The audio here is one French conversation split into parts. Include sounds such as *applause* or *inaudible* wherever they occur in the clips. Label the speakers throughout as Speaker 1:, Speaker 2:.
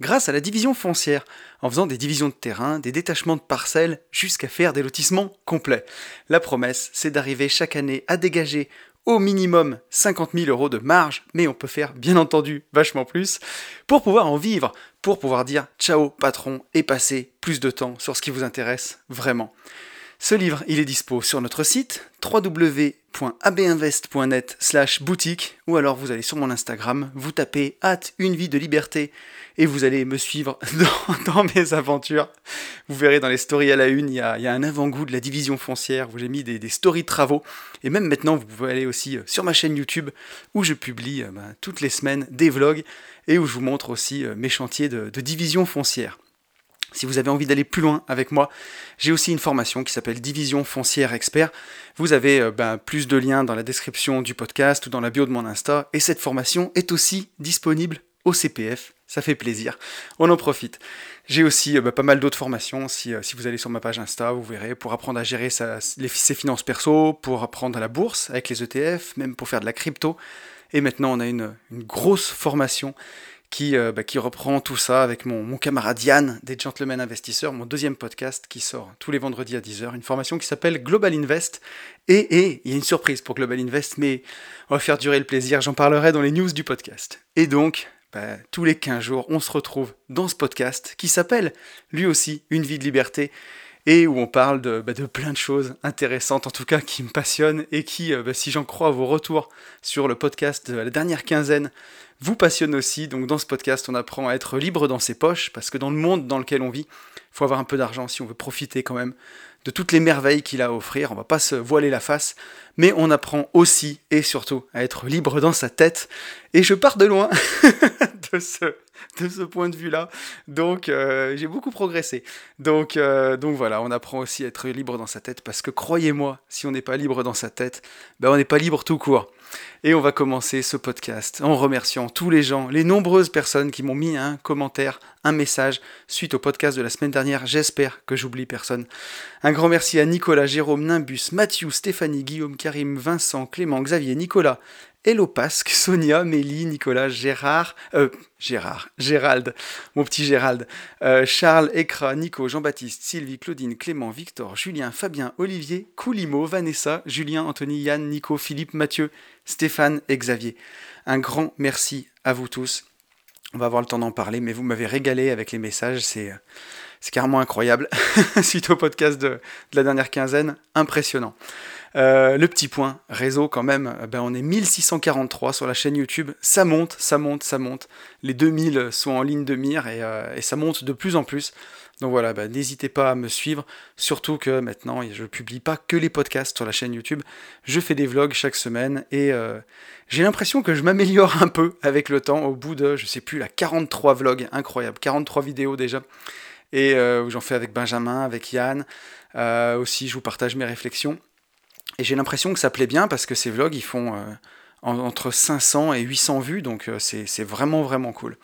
Speaker 1: grâce à la division foncière, en faisant des divisions de terrain, des détachements de parcelles, jusqu'à faire des lotissements complets. La promesse, c'est d'arriver chaque année à dégager au minimum 50 000 euros de marge, mais on peut faire bien entendu vachement plus, pour pouvoir en vivre, pour pouvoir dire ciao patron et passer plus de temps sur ce qui vous intéresse vraiment. Ce livre, il est dispo sur notre site www.abinvest.net slash boutique ou alors vous allez sur mon Instagram, vous tapez hâte une vie de liberté et vous allez me suivre *laughs* dans, mes aventures. Vous verrez dans les stories à la une, il y a, un avant-goût de la division foncière où j'ai mis des, stories de travaux et même maintenant vous pouvez aller aussi euh, sur ma chaîne YouTube où je publie euh, ben, toutes les semaines des vlogs et où je vous montre aussi euh, mes chantiers de division foncière. Si vous avez envie d'aller plus loin avec moi, j'ai aussi une formation qui s'appelle Division foncière expert. Vous avez euh, ben, plus de liens dans la description du podcast ou dans la bio de mon Insta. Et cette formation est aussi disponible au CPF. Ça fait plaisir. On en profite. J'ai aussi euh, ben, pas mal d'autres formations. Si, euh, si, vous allez sur ma page Insta, vous verrez, pour apprendre à gérer ses finances perso, pour apprendre à la bourse avec les ETF, même pour faire de la crypto. Et maintenant, on a une grosse formation qui, euh, bah, qui reprend tout ça avec mon, camarade Yann des Gentlemen Investisseurs, mon deuxième podcast qui sort tous les vendredis à 10h, une formation qui s'appelle Global Invest. Et, et il y a une surprise pour Global Invest, mais on va faire durer le plaisir, j'en parlerai dans les news du podcast. Et donc, bah, tous les 15 jours, on se retrouve dans ce podcast qui s'appelle lui aussi Une vie de liberté et où on parle de, bah, plein de choses intéressantes, en tout cas qui me passionnent et qui, euh, si j'en crois vos retours sur le podcast de la dernière quinzaine, vous passionnent aussi. Donc dans ce podcast, on apprend à être libre dans ses poches, parce que dans le monde dans lequel on vit, il faut avoir un peu d'argent si on veut profiter quand même de toutes les merveilles qu'il a à offrir. On va pas se voiler la face, mais on apprend aussi et surtout à être libre dans sa tête. Et je pars de loin *laughs* de ce de ce point de vue-là. Donc, euh, j'ai beaucoup progressé. Donc, euh, donc voilà, on apprend aussi à être libre dans sa tête parce que croyez-moi, si on n'est pas libre dans sa tête, ben on n'est pas libre tout court. Et on va commencer ce podcast en remerciant tous les gens, les nombreuses personnes qui m'ont mis un commentaire, un message suite au podcast de la semaine dernière. J'espère que j'oublie personne. Un grand merci à Nicolas, Jérôme, Nimbus, Mathieu, Stéphanie, Guillaume, Karim, Vincent, Clément, Xavier, Nicolas, Hello Pasque, Sonia, Mélie, Nicolas, Gérard, euh, Gérard, Gérald, mon petit Gérald, euh, Charles, Ekra, Nico, Jean-Baptiste, Sylvie, Claudine, Clément, Victor, Julien, Fabien, Olivier, Coulimo, Vanessa, Julien, Anthony, Yann, Nico, Philippe, Mathieu, Stéphane et Xavier. Un grand merci à vous tous. On va avoir le temps d'en parler, mais vous m'avez régalé avec les messages, c'est, c'est carrément incroyable. *laughs* Suite au podcast de la dernière quinzaine, impressionnant. Euh, le petit point, réseau quand même, euh, ben on est 1643 sur la chaîne YouTube. Ça monte, ça monte, ça monte. Les 2000 sont en ligne de mire euh, et, ça monte de plus en plus. Donc voilà, ben n'hésitez pas à me suivre. Surtout que maintenant, je ne publie pas que les podcasts sur la chaîne YouTube. Je fais des vlogs chaque semaine et j'ai l'impression que je m'améliore un peu avec le temps. Au bout de, je sais plus, la 43 vlogs, incroyable, 43 vidéos déjà. Et où j'en fais avec Benjamin, avec Yann. aussi, je vous partage mes réflexions. Et j'ai l'impression que ça plaît bien parce que ces vlogs, ils font euh, entre 500 et 800 vues, donc euh, c'est vraiment, vraiment cool.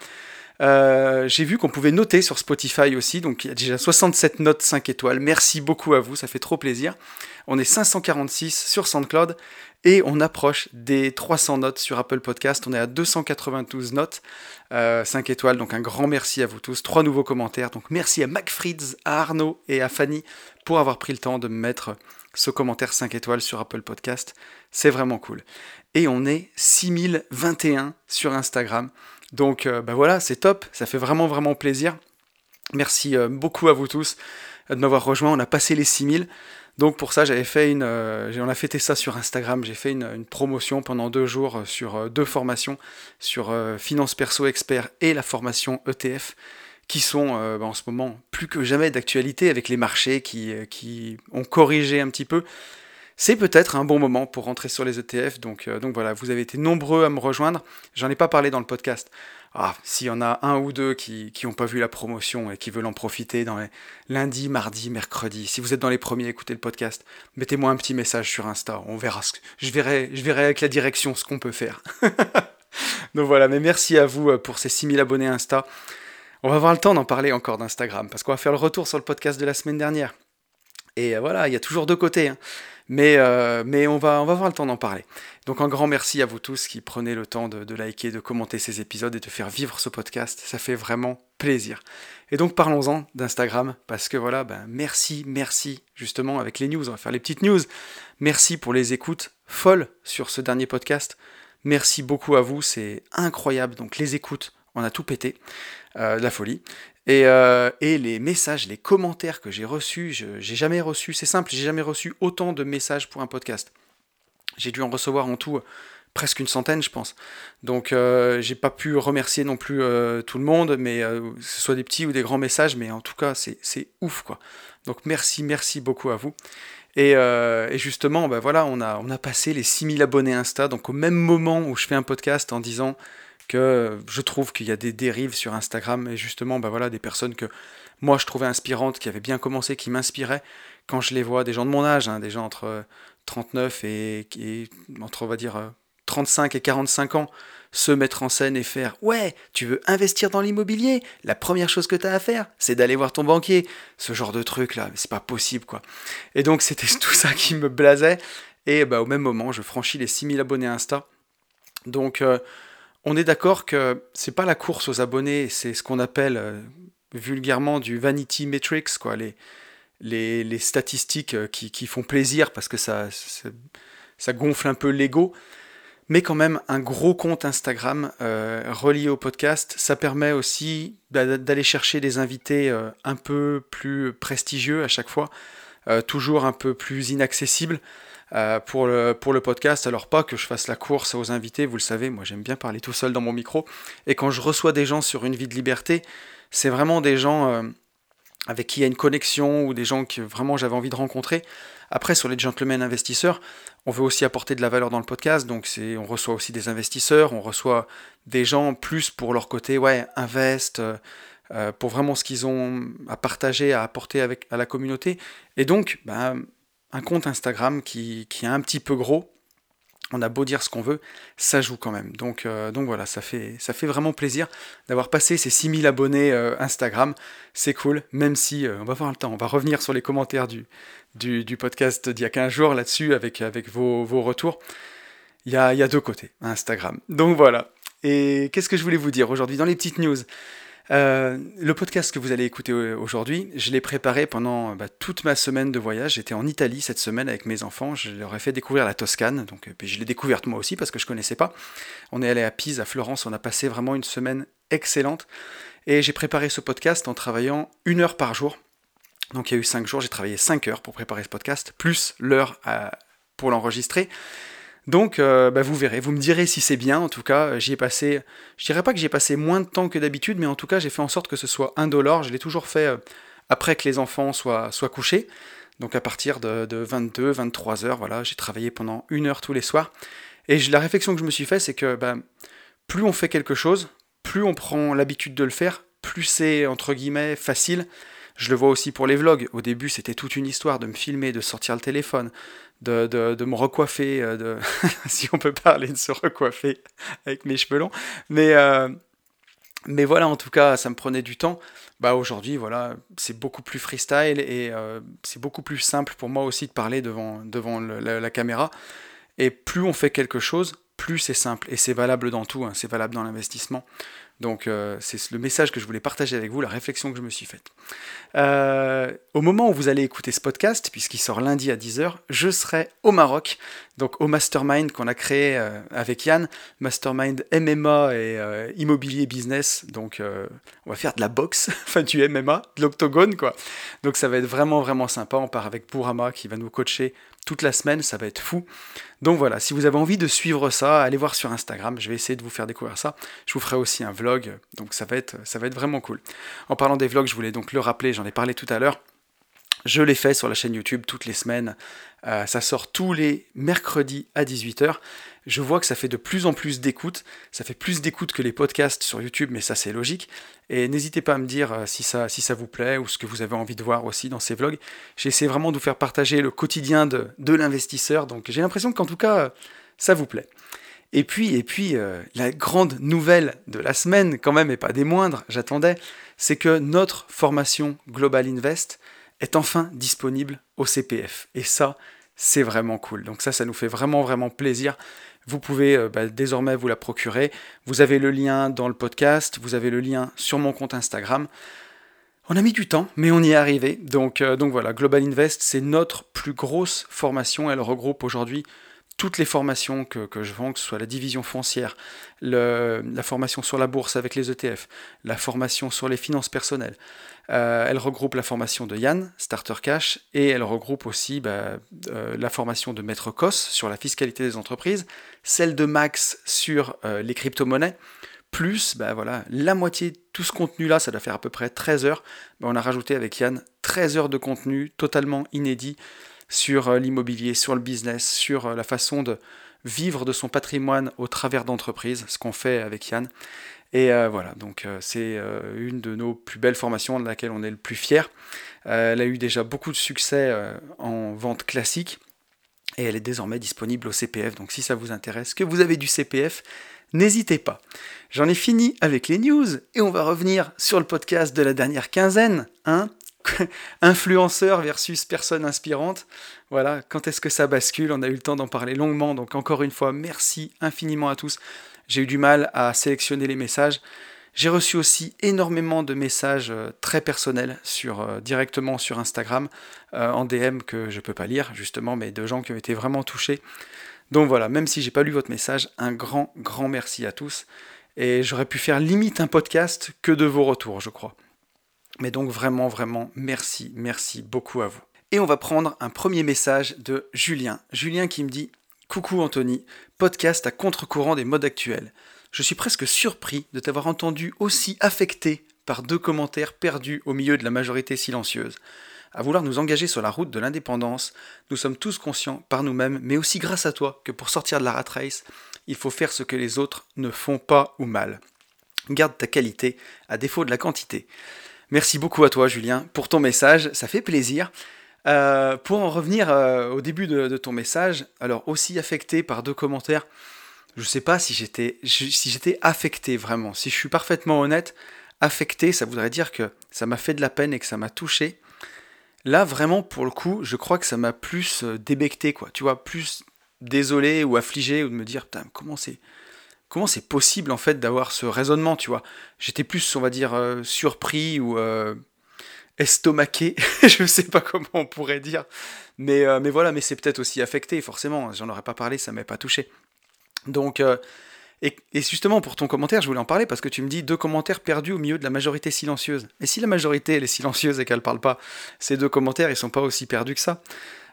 Speaker 1: Euh, j'ai vu qu'on pouvait noter sur Spotify aussi, donc il y a déjà 67 notes 5 étoiles. Merci beaucoup à vous, ça fait trop plaisir. On est 546 sur SoundCloud et on approche des 300 notes sur Apple Podcast. On est à 292 notes, 5 étoiles, donc un grand merci à vous tous. Trois nouveaux commentaires, donc merci à MacFrids, à Arnaud et à Fanny pour avoir pris le temps de me mettre ce commentaire 5 étoiles sur Apple Podcast. C'est vraiment cool. Et on est 6021 sur Instagram. Donc euh, bah voilà, c'est top, ça fait vraiment vraiment plaisir. Merci euh, beaucoup à vous tous de m'avoir rejoint. On a passé les 6000. Donc pour ça, j'avais fait une, euh, on a fêté ça sur Instagram. J'ai fait une, promotion pendant deux jours sur deux formations, sur finance perso expert et la formation ETF qui sont euh, bah, en ce moment plus que jamais d'actualité avec les marchés qui, euh, qui, ont corrigé un petit peu. c'est peut-être un bon moment pour rentrer sur les ETF. Donc, euh, donc voilà, vous avez été nombreux à me rejoindre. J'en ai pas parlé dans le podcast. Ah, s'il y en a un ou deux qui n'ont pas vu la promotion et qui veulent en profiter dans les lundi, mardi, mercredi, si vous êtes dans les premiers à le podcast, mettez-moi un petit message sur Insta. On verra ce je verrai, je verrai avec la direction ce qu'on peut faire. *laughs* donc voilà, mais merci à vous euh, pour ces 6000 abonnés Insta. On va avoir le temps d'en parler encore d'Instagram parce qu'on va faire le retour sur le podcast de la semaine dernière. Et euh, voilà, il y a toujours deux côtés. Hein. Mais, euh, mais on, va, on avoir le temps d'en parler. Donc un grand merci à vous tous qui prenez le temps de, liker, de commenter ces épisodes et de faire vivre ce podcast. Ça fait vraiment plaisir. Et donc parlons-en d'Instagram, parce que voilà, ben, merci, merci, justement, avec les news, on va faire les petites news. Merci pour les écoutes folles sur ce dernier podcast. Merci beaucoup à vous, c'est incroyable. Donc les écoutes, on a tout pété, euh, la folie. Euh, et, les messages, les commentaires que j'ai reçus, j'ai jamais reçu, c'est simple, j'ai jamais reçu autant de messages pour un podcast. J'ai dû en recevoir en tout euh, presque une centaine, je pense. Donc euh, j'ai pas pu remercier non plus tout le monde, mais que ce soit des petits ou des grands messages, mais en tout cas c'est ouf quoi. Donc merci, merci beaucoup à vous. Et, justement, ben voilà, on a, on a passé les 6000 abonnés Insta, donc au même moment où je fais un podcast en disant que je trouve qu'il y a des dérives sur Instagram et justement bah voilà, des personnes que moi je trouvais inspirantes, qui avaient bien commencé, qui m'inspiraient. Quand je les vois, des gens de mon âge, hein, des gens entre 39 et, entre on va dire 35 et 45 ans, se mettre en scène et faire Ouais, tu veux investir dans l'immobilier? La première chose que tu as à faire, c'est d'aller voir ton banquier. Ce genre de truc là, c'est pas possible quoi. Et donc c'était *laughs* tout ça qui me blasait. Et bah, au même moment, je franchis les 6000 abonnés Insta. Donc euh, on est d'accord que c'est pas la course aux abonnés, c'est ce qu'on appelle euh, vulgairement du vanity metrics, quoi, les, statistiques euh, qui, font plaisir parce que ça, ça, gonfle un peu l'ego. Mais quand même, un gros compte Instagram euh, relié au podcast, ça permet aussi d'aller chercher des invités un peu plus prestigieux à chaque fois, toujours un peu plus inaccessibles. Euh, pour, le, pour le podcast. Alors pas que je fasse la course aux invités, vous le savez, moi j'aime bien parler tout seul dans mon micro. Et quand je reçois des gens sur une vie de liberté, c'est vraiment des gens euh, avec qui il y a une connexion ou des gens que vraiment j'avais envie de rencontrer. Après, sur les gentlemen investisseurs, on veut aussi apporter de la valeur dans le podcast, donc on reçoit aussi des investisseurs, on reçoit des gens plus pour leur côté, ouais, invest, euh, pour vraiment ce qu'ils ont à partager, à apporter avec, à la communauté. Et donc, ben, un compte Instagram qui, est un petit peu gros, on a beau dire ce qu'on veut, ça joue quand même. Donc, euh, voilà, ça fait, vraiment plaisir d'avoir passé ces 6000 abonnés euh, Instagram. C'est cool, même si euh, on va voir le temps. On va revenir sur les commentaires du, podcast d'il y a 15 jours là-dessus avec, vos, retours. Il y a, y a deux côtés, Instagram. Donc voilà. Et qu'est-ce que je voulais vous dire aujourd'hui dans les petites news? Euh, le podcast que vous allez écouter aujourd'hui, je l'ai préparé pendant bah, toute ma semaine de voyage. J'étais en Italie cette semaine avec mes enfants. Je leur ai fait découvrir la Toscane. Donc, euh, je l'ai découverte moi aussi parce que je ne connaissais pas. On est allé à Pise, à Florence. On a passé vraiment une semaine excellente. Et j'ai préparé ce podcast en travaillant une heure par jour. Donc il y a eu cinq jours. J'ai travaillé cinq heures pour préparer ce podcast, plus l'heure pour l'enregistrer. Donc, euh, bah, vous verrez, vous me direz si c'est bien. En tout cas, j'y ai passé, je dirais pas que j'ai passé moins de temps que d'habitude, mais en tout cas, j'ai fait en sorte que ce soit indolore. Je l'ai toujours fait euh, après que les enfants soient, couchés. Donc, à partir de, 22, 23 heures, voilà, j'ai travaillé pendant une heure tous les soirs. Et la réflexion que je me suis fait, c'est que bah, plus on fait quelque chose, plus on prend l'habitude de le faire, plus c'est entre guillemets facile. Je le vois aussi pour les vlogs. Au début, c'était toute une histoire de me filmer, de sortir le téléphone, de, me recoiffer, euh, de, *laughs* si on peut parler de se recoiffer avec mes cheveux longs. Mais, euh, mais voilà, en tout cas, ça me prenait du temps. Bah aujourd'hui, voilà, c'est beaucoup plus freestyle et euh, c'est beaucoup plus simple pour moi aussi de parler devant, devant la, caméra. Et plus on fait quelque chose, plus c'est simple. Et c'est valable dans tout, hein. c'est valable dans l'investissement. Donc euh, c'est le message que je voulais partager avec vous, la réflexion que je me suis faite. Euh, au moment où vous allez écouter ce podcast, puisqu'il sort lundi à 10h, je serai au Maroc, donc au Mastermind qu'on a créé euh, avec Yann, Mastermind MMA et immobilier business. Donc on va faire de la boxe, *laughs* enfin du MMA, de l'octogone quoi. Donc ça va être vraiment vraiment sympa. On part avec Bourama qui va nous coacher toute la semaine, ça va être fou. Donc voilà, si vous avez envie de suivre ça, allez voir sur Instagram, je vais essayer de vous faire découvrir ça. Je vous ferai aussi un vlog, donc ça va être, vraiment cool. En parlant des vlogs, je voulais donc le rappeler, j'en ai parlé tout à l'heure. Je l'ai fait sur la chaîne YouTube toutes les semaines. Euh, ça sort tous les mercredis à 18h. Je vois que ça fait de plus en plus d'écoutes. Ça fait plus d'écoutes que les podcasts sur YouTube, mais ça c'est logique. Et n'hésitez pas à me dire euh, si ça, si ça vous plaît ou ce que vous avez envie de voir aussi dans ces vlogs. J'essaie vraiment de vous faire partager le quotidien de, de l'investisseur. Donc j'ai l'impression qu'en tout cas, ça vous plaît. Et puis, et puis euh, la grande nouvelle de la semaine, quand même, et pas des moindres, j'attendais, c'est que notre formation Global Invest est enfin disponible au CPF. Et ça, c'est vraiment cool. Donc ça, ça nous fait vraiment, vraiment plaisir. Vous pouvez euh, bah, désormais vous la procurer. Vous avez le lien dans le podcast, vous avez le lien sur mon compte Instagram. On a mis du temps, mais on y est arrivé. Donc, euh, donc voilà, Global Invest, c'est notre plus grosse formation. Elle regroupe aujourd'hui toutes les formations que, je vends, que ce soit la division foncière, la formation sur la bourse avec les ETF, la formation sur les finances personnelles. Euh, elle regroupe la formation de Yann, Starter Cash, et elle regroupe aussi bah, euh, la formation de Maître Cos sur la fiscalité des entreprises, celle de Max sur euh, les crypto-monnaies, plus bah, voilà, la moitié de tout ce contenu-là, ça doit faire à peu près 13 heures. On a rajouté avec Yann 13 heures de contenu totalement inédit sur l'immobilier, sur le business, sur la façon de vivre de son patrimoine au travers d'entreprises, ce qu'on fait avec Yann. Et euh, voilà, donc c'est une de nos plus belles formations de laquelle on est le plus fier. elle a eu déjà beaucoup de succès en vente classique et elle est désormais disponible au CPF. Donc si ça vous intéresse, que vous avez du CPF, n'hésitez pas. J'en ai fini avec les news et on va revenir sur le podcast de la dernière quinzaine. Hein *laughs* influenceur versus personne inspirante. Voilà, quand est-ce que ça bascule? On a eu le temps d'en parler longuement, donc encore une fois, merci infiniment à tous. J'ai eu du mal à sélectionner les messages. J'ai reçu aussi énormément de messages euh, très personnels sur, euh, directement sur Instagram, euh, en DM que je ne peux pas lire justement, mais de gens qui ont été vraiment touchés. Donc voilà, même si j'ai pas lu votre message, un grand, grand merci à tous. Et j'aurais pu faire limite un podcast que de vos retours, je crois. Mais donc vraiment, vraiment, merci, merci beaucoup à vous. Et on va prendre un premier message de Julien. Julien qui me dit Coucou Anthony, podcast à contre-courant des modes actuels. Je suis presque surpris de t'avoir entendu aussi affecté par deux commentaires perdus au milieu de la majorité silencieuse. À vouloir nous engager sur la route de l'indépendance, nous sommes tous conscients par nous-mêmes, mais aussi grâce à toi, que pour sortir de la rat race, il faut faire ce que les autres ne font pas ou mal. Garde ta qualité à défaut de la quantité. Merci beaucoup à toi, Julien, pour ton message. Ça fait plaisir. Euh, pour en revenir euh, au début de, ton message, alors aussi affecté par deux commentaires, je ne sais pas si j'étais si j'étais affecté vraiment. Si je suis parfaitement honnête, affecté, ça voudrait dire que ça m'a fait de la peine et que ça m'a touché. Là, vraiment, pour le coup, je crois que ça m'a plus euh, débecté, quoi. Tu vois, plus désolé ou affligé ou de me dire, putain, comment c'est comment c'est possible en fait d'avoir ce raisonnement, tu vois J'étais plus, on va dire, surpris ou estomaqué, *laughs* je sais pas comment on pourrait dire, mais, euh, mais voilà, mais c'est peut-être aussi affecté, forcément, j'en aurais pas parlé, ça m'est pas touché. Donc, et, justement pour ton commentaire, je voulais en parler parce que tu me dis deux commentaires perdus au milieu de la majorité silencieuse. Et si la majorité elle est silencieuse et qu'elle parle pas, ces deux commentaires ils sont pas aussi perdus que ça.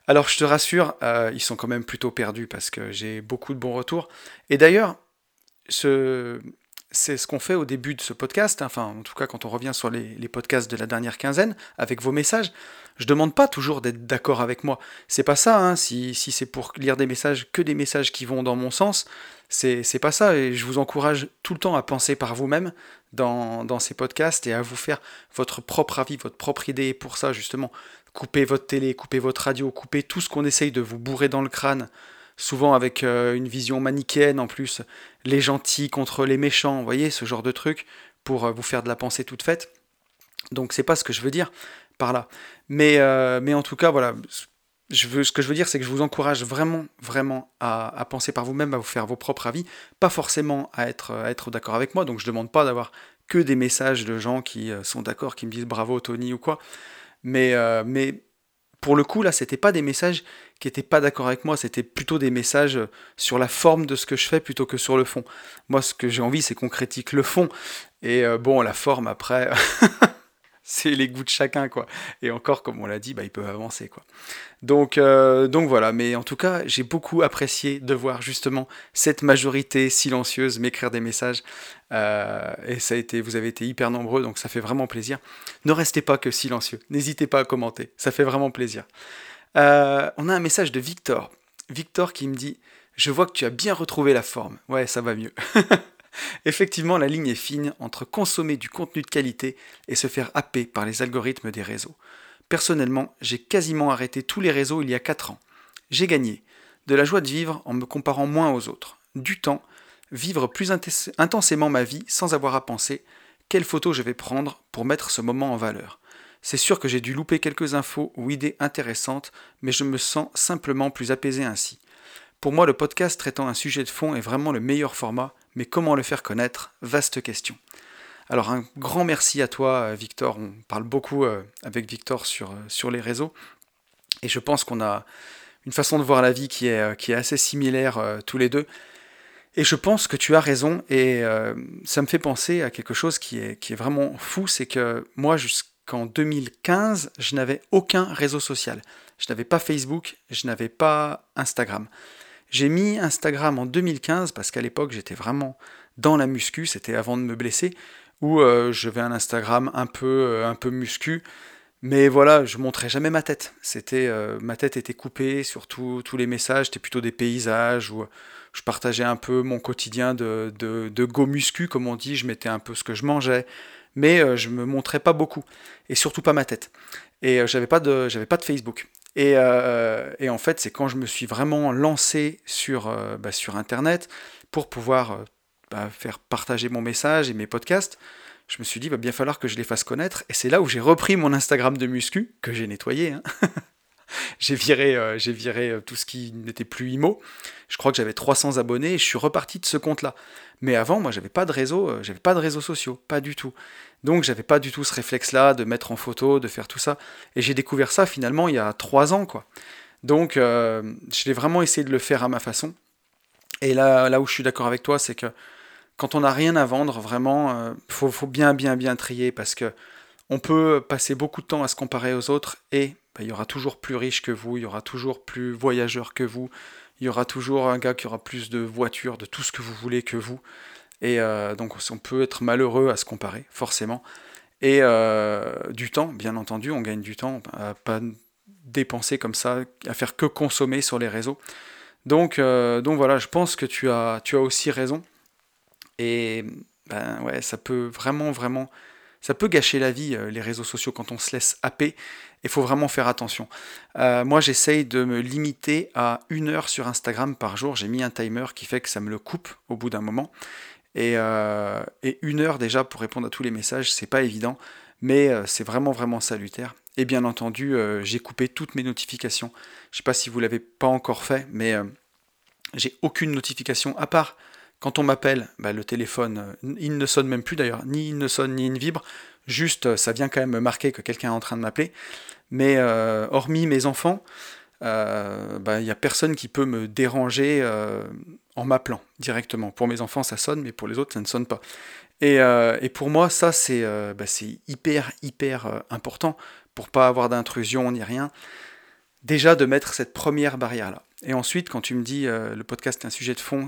Speaker 1: Alors je te rassure, ils sont quand même plutôt perdus parce que j'ai beaucoup de bons retours. Et d'ailleurs, c'est ce qu'on fait au début de ce podcast, enfin en tout cas quand on revient sur les, podcasts de la dernière quinzaine, avec vos messages, je demande pas toujours d'être d'accord avec moi. C'est pas ça, hein. si, c'est pour lire des messages, que des messages qui vont dans mon sens, c'est pas ça, et je vous encourage tout le temps à penser par vous-même dans, dans, ces podcasts et à vous faire votre propre avis, votre propre idée, pour ça justement, coupez votre télé, coupez votre radio, coupez tout ce qu'on essaye de vous bourrer dans le crâne souvent avec euh, une vision manichéenne en plus, les gentils contre les méchants, vous voyez, ce genre de truc, pour euh, vous faire de la pensée toute faite. Donc c'est pas ce que je veux dire par là. Mais, euh, mais en tout cas, voilà, ce que je veux dire, c'est que je vous encourage vraiment, vraiment à, penser par vous-même, à vous faire vos propres avis, pas forcément à être, à être d'accord avec moi, donc je demande pas d'avoir que des messages de gens qui sont d'accord, qui me disent bravo Tony ou quoi, mais, mais pour le coup, là, c'était pas des messages qui étaient pas d'accord avec moi, c'était plutôt des messages sur la forme de ce que je fais plutôt que sur le fond. Moi, ce que j'ai envie, c'est qu'on critique le fond. Et euh, bon, la forme, après, *laughs* c'est les goûts de chacun, quoi. Et encore, comme on l'a dit, bah, ils peuvent avancer, quoi. Donc, euh, donc voilà, mais en tout cas, j'ai beaucoup apprécié de voir justement cette majorité silencieuse m'écrire des messages. Euh, et ça a été, vous avez été hyper nombreux, donc ça fait vraiment plaisir. Ne restez pas que silencieux, n'hésitez pas à commenter, ça fait vraiment plaisir. Euh, on a un message de Victor. Victor qui me dit Je vois que tu as bien retrouvé la forme. Ouais, ça va mieux. *laughs* Effectivement, la ligne est fine entre consommer du contenu de qualité et se faire happer par les algorithmes des réseaux. Personnellement, j'ai quasiment arrêté tous les réseaux il y a 4 ans. J'ai gagné de la joie de vivre en me comparant moins aux autres, du temps, vivre plus intensément ma vie sans avoir à penser quelle photo je vais prendre pour mettre ce moment en valeur. C'est sûr que j'ai dû louper quelques infos ou idées intéressantes, mais je me sens simplement plus apaisé ainsi. Pour moi, le podcast traitant un sujet de fond est vraiment le meilleur format, mais comment le faire connaître? Vaste question. Alors un grand merci à toi euh, Victor, on parle beaucoup euh, avec Victor sur, euh, sur les réseaux, et je pense qu'on a une façon de voir la vie qui est, assez similaire tous les deux. Et je pense que tu as raison, et ça me fait penser à quelque chose qui est, vraiment fou, c'est que moi, jusqu'en 2015, je n'avais aucun réseau social. Je n'avais pas Facebook, je n'avais pas Instagram. J'ai mis Instagram en 2015 parce qu'à l'époque j'étais vraiment dans la muscu, c'était avant de me blesser, où euh, je vais un Instagram un peu, euh, un peu muscu, mais voilà, je montrais jamais ma tête. C'était euh, ma tête était coupée sur tous les messages, c'était plutôt des paysages où je partageais un peu mon quotidien de, de, de go muscu, comme on dit, je mettais un peu ce que je mangeais, mais je me montrais pas beaucoup et surtout pas ma tête. Et j'avais pas de j'avais pas de Facebook. Euh, et, en fait, c'est quand je me suis vraiment lancé sur, euh, bah, sur Internet pour pouvoir euh, bah, faire partager mon message et mes podcasts, je me suis dit, va bien falloir que je les fasse connaître. Et c'est là où j'ai repris mon Instagram de muscu, que j'ai nettoyé. Hein. *laughs* *laughs* j'ai viré, j'ai viré tout ce qui n'était plus IMO. Je crois que j'avais 300 abonnés et je suis reparti de ce compte-là. Mais avant, moi, j'avais pas de réseau, j'avais pas de réseaux sociaux, pas du tout. Donc j'avais pas du tout ce réflexe-là de mettre en photo, de faire tout ça. Et j'ai découvert ça finalement il y a trois ans, quoi. Donc euh, je l'ai vraiment essayé de le faire à ma façon. Et là, là où je suis d'accord avec toi, c'est que quand on n'a rien à vendre, vraiment, euh, faut, bien, bien, bien trier parce que on peut passer beaucoup de temps à se comparer aux autres et bah, il y aura toujours plus riche que vous, il y aura toujours plus voyageur que vous, il y aura toujours un gars qui aura plus de voitures, de tout ce que vous voulez que vous. Et euh, donc on peut être malheureux à se comparer, forcément. Et euh, du temps, bien entendu, on gagne du temps à pas dépenser comme ça, à faire que consommer sur les réseaux. Donc, euh, donc voilà, je pense que tu as, tu as aussi raison. Et ben ouais, ça peut vraiment, vraiment, ça peut gâcher la vie, les réseaux sociaux, quand on se laisse happer. Il faut vraiment faire attention. moi, j'essaye de me limiter à une heure sur Instagram par jour. J'ai mis un timer qui fait que ça me le coupe au bout d'un moment. Euh, et, une heure déjà pour répondre à tous les messages, c'est pas évident, mais euh, c'est vraiment vraiment salutaire. Et bien entendu, euh, j'ai coupé toutes mes notifications. Je sais pas si vous l'avez pas encore fait, mais j'ai aucune notification à part quand on m'appelle, bah, le téléphone, il ne sonne même plus d'ailleurs, ni il ne sonne ni il ne vibre, juste ça vient quand même me marquer que quelqu'un est en train de m'appeler. Mais hormis mes enfants, il bah, n'y a personne qui peut me déranger en m'appelant directement. Pour mes enfants, ça sonne, mais pour les autres, ça ne sonne pas. Et, euh, pour moi, ça, c'est euh, bah, hyper, hyper euh, important pour pas avoir d'intrusion ni rien. Déjà, de mettre cette première barrière-là. Et ensuite, quand tu me dis le podcast est un sujet de fond,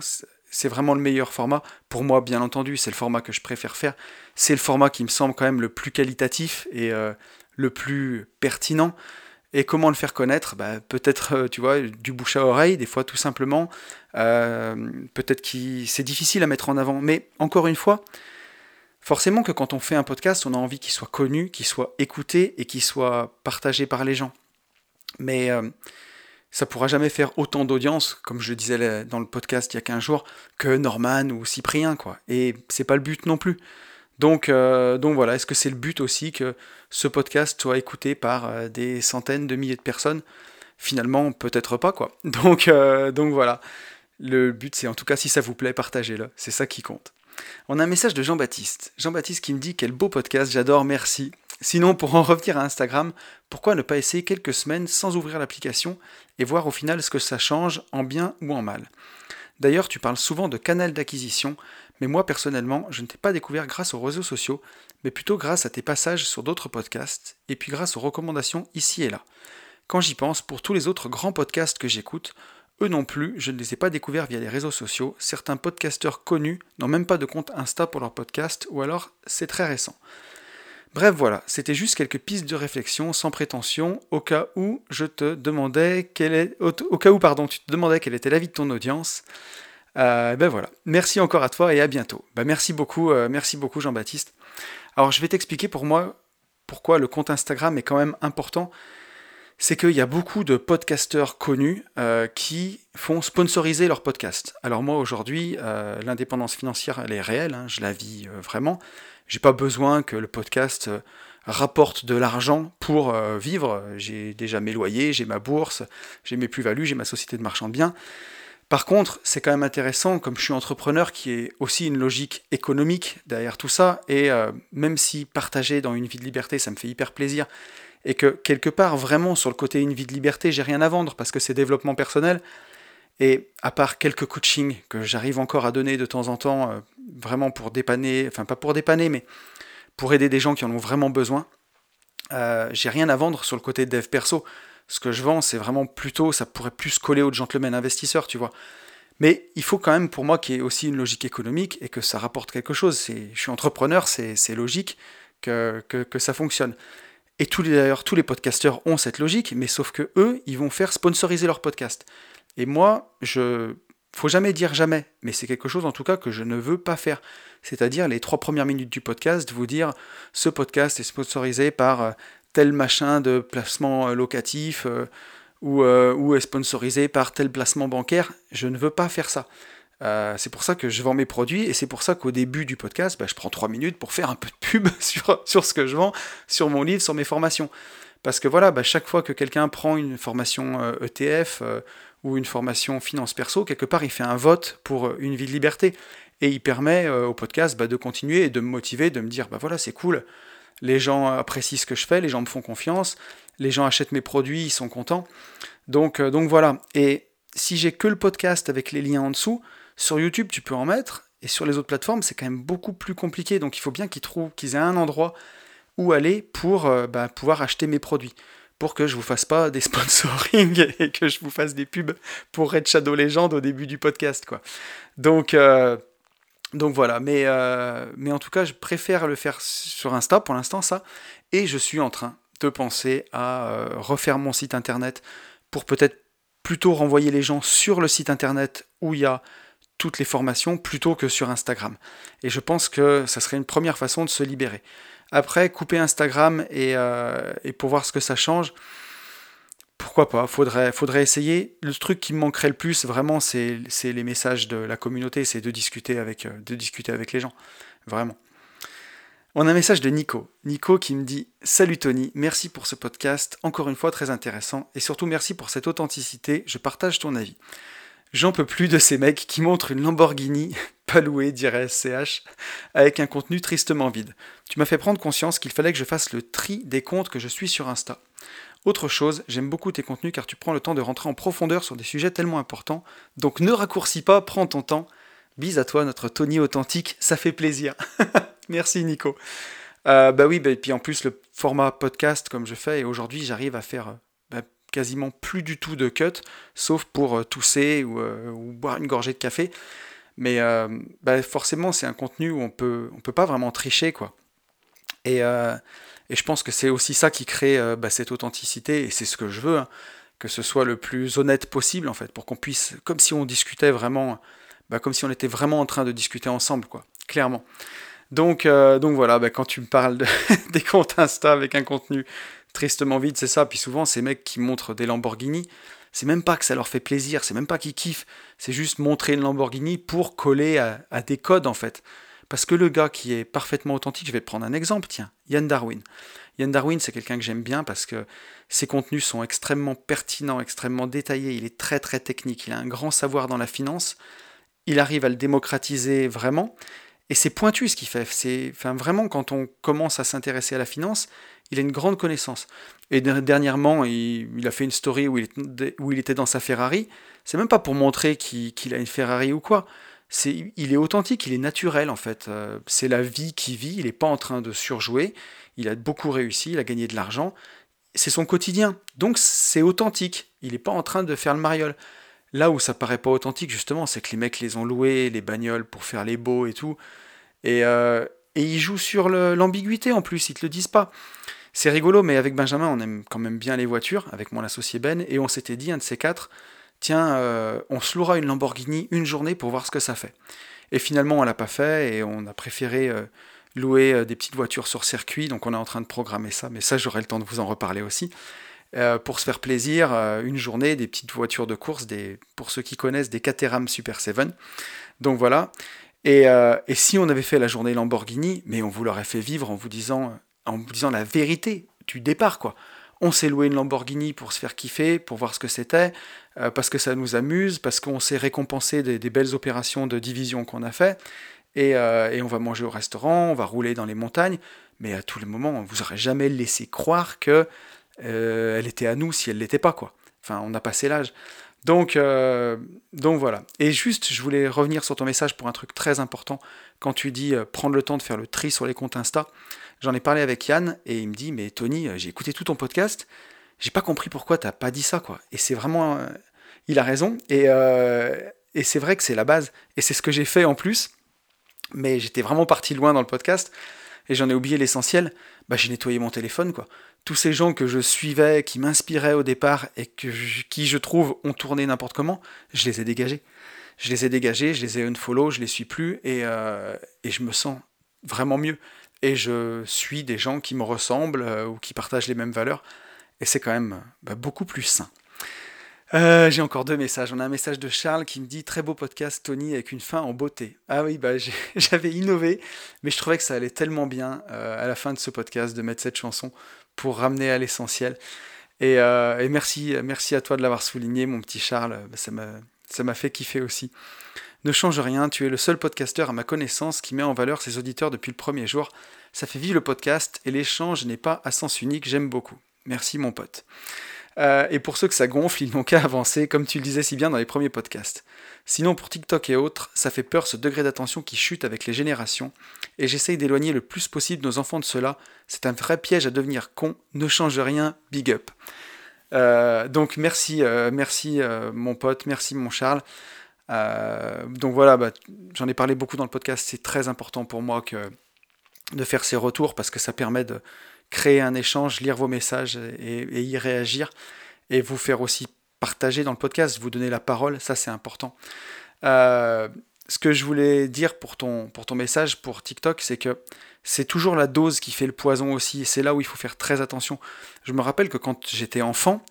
Speaker 1: c'est vraiment le meilleur format. Pour moi, bien entendu, c'est le format que je préfère faire. C'est le format qui me semble quand même le plus qualitatif et le plus pertinent. Et comment le faire connaître? Bah, Peut-être, euh, tu vois, du bouche à oreille, des fois tout simplement. Euh, peut-être que c'est difficile à mettre en avant. Mais encore une fois, forcément que quand on fait un podcast, on a envie qu'il soit connu, qu'il soit écouté et qu'il soit partagé par les gens. Mais euh, ça pourra jamais faire autant d'audience, comme je disais dans le podcast il y a 15 jours, que Norman ou Cyprien, quoi. Et c'est pas le but non plus. Donc, euh, donc voilà, est-ce que c'est le but aussi que ce podcast soit écouté par euh, des centaines de milliers de personnes? Finalement, peut-être pas quoi. *laughs* Donc, euh, donc voilà, le but c'est en tout cas si ça vous plaît, partagez-le, c'est ça qui compte. On a un message de Jean-Baptiste. Jean-Baptiste qui me dit quel beau podcast, j'adore, merci. Sinon, pour en revenir à Instagram, pourquoi ne pas essayer quelques semaines sans ouvrir l'application et voir au final ce que ça change en bien ou en mal? D'ailleurs, tu parles souvent de canal d'acquisition mais moi personnellement, je ne t'ai pas découvert grâce aux réseaux sociaux, mais plutôt grâce à tes passages sur d'autres podcasts, et puis grâce aux recommandations ici et là. Quand j'y pense, pour tous les autres grands podcasts que j'écoute, eux non plus, je ne les ai pas découverts via les réseaux sociaux. Certains podcasteurs connus n'ont même pas de compte Insta pour leur podcast, ou alors c'est très récent. Bref, voilà, c'était juste quelques pistes de réflexion sans prétention, au cas où je te demandais quel est, au, cas tu te demandais quel était l'avis de ton audience. Euh, ben voilà, merci encore à toi et à bientôt. Ben merci beaucoup, euh, merci beaucoup Jean-Baptiste. Alors je vais t'expliquer pour moi pourquoi le compte Instagram est quand même important c'est qu'il y a beaucoup de podcasteurs connus euh, qui font sponsoriser leur podcast. Alors moi aujourd'hui, l'indépendance financière, elle est réelle, hein, je la vis vraiment. J'ai pas besoin que le podcast rapporte de l'argent pour vivre. J'ai déjà mes loyers, j'ai ma bourse, j'ai mes plus-values, j'ai ma société de marchand de biens. Par contre, c'est quand même intéressant, comme je suis entrepreneur, qui est aussi une logique économique derrière tout ça, et même si partager dans une vie de liberté, ça me fait hyper plaisir, et que quelque part, vraiment, sur le côté une vie de liberté, j'ai rien à vendre parce que c'est développement personnel. Et à part quelques coachings que j'arrive encore à donner de temps en temps, euh, vraiment pour dépanner, enfin pas pour dépanner, mais pour aider des gens qui en ont vraiment besoin, euh, j'ai rien à vendre sur le côté dev perso. Ce que je vends, c'est vraiment plutôt, ça pourrait plus coller au gentleman investisseur, tu vois. Mais il faut quand même pour moi qu'il y ait aussi une logique économique et que ça rapporte quelque chose. Je suis entrepreneur, c'est logique que, que, que ça fonctionne. Et tous les, d'ailleurs, tous les podcasteurs ont cette logique, mais sauf que eux, ils vont faire sponsoriser leur podcast. Et moi, je faut jamais dire jamais, mais c'est quelque chose en tout cas que je ne veux pas faire. C'est-à-dire les trois premières minutes du podcast, vous dire ce podcast est sponsorisé par euh, tel machin de placement euh, locatif euh, ou, est sponsorisé par tel placement bancaire. Je ne veux pas faire ça. C'est pour ça que je vends mes produits et c'est pour ça qu'au début du podcast, bah, je prends trois minutes pour faire un peu de pub *laughs* sur, sur ce que je vends, sur mon livre, sur mes formations. Parce que voilà, bah, chaque fois que quelqu'un prend une formation ETF e ou une formation finance perso, quelque part il fait un vote pour une vie de liberté. Et il permet au podcast bah, de continuer et de me motiver, de me dire, bah voilà, c'est cool, les gens apprécient ce que je fais, les gens me font confiance, les gens achètent mes produits, ils sont contents. Donc, donc voilà. Et si j'ai que le podcast avec les liens en dessous, sur YouTube, tu peux en mettre, et sur les autres plateformes, c'est quand même beaucoup plus compliqué. Donc il faut bien qu'ils trouvent, qu'ils aient un endroit où aller pour euh, bah, pouvoir acheter mes produits. Pour que je vous fasse pas des *laughs* sponsoring et que je vous fasse des pubs pour Red Shadow Legend au début du podcast. Quoi. Donc, euh, donc voilà, mais, euh, mais en tout cas, je préfère le faire sur Insta pour l'instant, ça. Et je suis en train de penser à refaire mon site internet pour peut-être plutôt renvoyer les gens sur le site internet où il y a toutes les formations plutôt que sur Instagram. Et je pense que ça serait une première façon de se libérer. Après, couper Instagram et, euh, et pour voir ce que ça change, pourquoi pas, faudrait, faudrait essayer. Le truc qui me manquerait le plus, vraiment, c'est les messages de la communauté, c'est euh, de discuter avec les gens. Vraiment. On a un message de Nico. Nico qui me dit Salut Tony, merci pour ce podcast, encore une fois très intéressant, et surtout merci pour cette authenticité, je partage ton avis. J'en peux plus de ces mecs qui montrent une Lamborghini, pas louée, dirait SCH, avec un contenu tristement vide. Tu m'as fait prendre conscience qu'il fallait que je fasse le tri des comptes que je suis sur Insta. Autre chose, j'aime beaucoup tes contenus car tu prends le temps de rentrer en profondeur sur des sujets tellement importants. Donc ne raccourcis pas, prends ton temps. Bise à toi, notre Tony authentique, ça fait plaisir. *laughs* Merci Nico. Euh, bah oui, bah, et puis en plus le format podcast comme je fais, et aujourd'hui j'arrive à faire bah, quasiment plus du tout de cut, sauf pour euh, tousser euh, ou, boire une gorgée de café. Mais euh, bah, forcément, c'est un contenu où on peut, on peut pas vraiment tricher, quoi. Et, et je pense que c'est aussi ça qui crée bah, cette authenticité, et c'est ce que je veux, hein, que ce soit le plus honnête possible, en fait, pour qu'on puisse, comme si on discutait vraiment, bah, comme si on était vraiment en train de discuter ensemble, quoi, clairement. Donc, donc voilà, quand tu me parles *laughs* des comptes Insta avec un contenu tristement vide, c'est ça. Puis souvent, ces mecs qui montrent des Lamborghini, c'est même pas que ça leur fait plaisir, c'est même pas qu'ils kiffent, c'est juste montrer une Lamborghini pour coller à, des codes en fait. Parce que le gars qui est parfaitement authentique, je vais prendre un exemple, tiens, Yann Darwin. Yann Darwin, c'est quelqu'un que j'aime bien parce que ses contenus sont extrêmement pertinents, extrêmement détaillés, il est très très technique, il a un grand savoir dans la finance, il arrive à le démocratiser vraiment, et c'est pointu ce qu'il fait. C'est, vraiment, quand on commence à s'intéresser à la finance, il a une grande connaissance. Et dernièrement, il, a fait une story où il, était dans sa Ferrari. C'est même pas pour montrer qu'il a une Ferrari ou quoi. il est authentique, il est naturel en fait. Euh, c'est la vie qui vit, il n'est pas en train de surjouer, il a beaucoup réussi, il a gagné de l'argent, c'est son quotidien. Donc c'est authentique, il n'est pas en train de faire le mariole. Là où ça paraît pas authentique justement, c'est que les mecs les ont loués, les bagnoles pour faire les beaux et tout. Et, euh, et ils jouent sur l'ambiguïté en plus, ils te le disent pas. C'est rigolo, mais avec Benjamin, on aime quand même bien les voitures, avec mon associé Ben, et on s'était dit, un de ces quatre, tiens, euh, on se louera une Lamborghini une journée pour voir ce que ça fait. Et finalement, on l'a pas fait et on a préféré euh, louer euh, des petites voitures sur circuit. Donc, on est en train de programmer ça, mais ça, j'aurai le temps de vous en reparler aussi. pour se faire plaisir, une journée, des petites voitures de course, pour ceux qui connaissent, des Caterham Super 7. Donc voilà. Et, si on avait fait la journée Lamborghini, mais on vous l'aurait fait vivre en vous disant, en disant la vérité du départ, quoi on s'est loué une Lamborghini pour se faire kiffer, pour voir ce que c'était, euh, parce que ça nous amuse, parce qu'on s'est récompensé des, belles opérations de division qu'on a fait, euh, et, on va manger au restaurant, on va rouler dans les montagnes, mais à tous les moments, on vous aurait jamais laissé croire que euh, elle était à nous si elle l'était pas, quoi. Enfin, on a passé l'âge. Donc, donc voilà. Et juste, je voulais revenir sur ton message pour un truc très important. Quand tu dis prendre le temps de faire le tri sur les comptes Insta, J'en ai parlé avec Yann et il me dit Mais Tony, euh, j'ai écouté tout ton podcast, j'ai pas compris pourquoi t'as pas dit ça, quoi. Et c'est vraiment. Euh, il a raison. Et, euh, et c'est vrai que c'est la base. Et c'est ce que j'ai fait en plus. Mais j'étais vraiment parti loin dans le podcast et j'en ai oublié l'essentiel. Bah, j'ai nettoyé mon téléphone, quoi. Tous ces gens que je suivais, qui m'inspiraient au départ et que qui, je trouve, ont tourné n'importe comment, je les ai dégagés. Je les ai dégagés, je les ai unfollow, je les suis plus et, et je me sens vraiment mieux et je suis des gens qui me ressemblent euh, ou qui partagent les mêmes valeurs. Et c'est quand même bah, beaucoup plus sain. Euh, j'ai encore deux messages. On a un message de Charles qui me dit Très beau podcast, Tony, avec une fin en beauté. Ah oui, bah, *laughs* j'avais innové, mais je trouvais que ça allait tellement bien euh, à la fin de ce podcast de mettre cette chanson pour ramener à l'essentiel. Et, merci, merci à toi de l'avoir souligné, mon petit Charles. Bah, ça m'a fait kiffer aussi. Ne change rien, tu es le seul podcasteur à ma connaissance qui met en valeur ses auditeurs depuis le premier jour. Ça fait vivre le podcast et l'échange n'est pas à sens unique, j'aime beaucoup. Merci mon pote. Euh, et pour ceux que ça gonfle, ils n'ont qu'à avancer, comme tu le disais si bien dans les premiers podcasts. Sinon, pour TikTok et autres, ça fait peur ce degré d'attention qui chute avec les générations, et j'essaye d'éloigner le plus possible nos enfants de cela. C'est un vrai piège à devenir con, ne change rien, big up. Euh, donc merci, euh, merci mon pote, merci mon Charles. Euh, donc voilà, bah, j'en ai parlé beaucoup dans le podcast, c'est très important pour moi de faire ces retours parce que ça permet de créer un échange, lire vos messages et, y réagir et vous faire aussi partager dans le podcast, vous donner la parole, ça c'est important. Euh, ce que je voulais dire pour ton, pour ton message pour TikTok, c'est que c'est toujours la dose qui fait le poison aussi, c'est là où il faut faire très attention. Je me rappelle que quand j'étais enfant,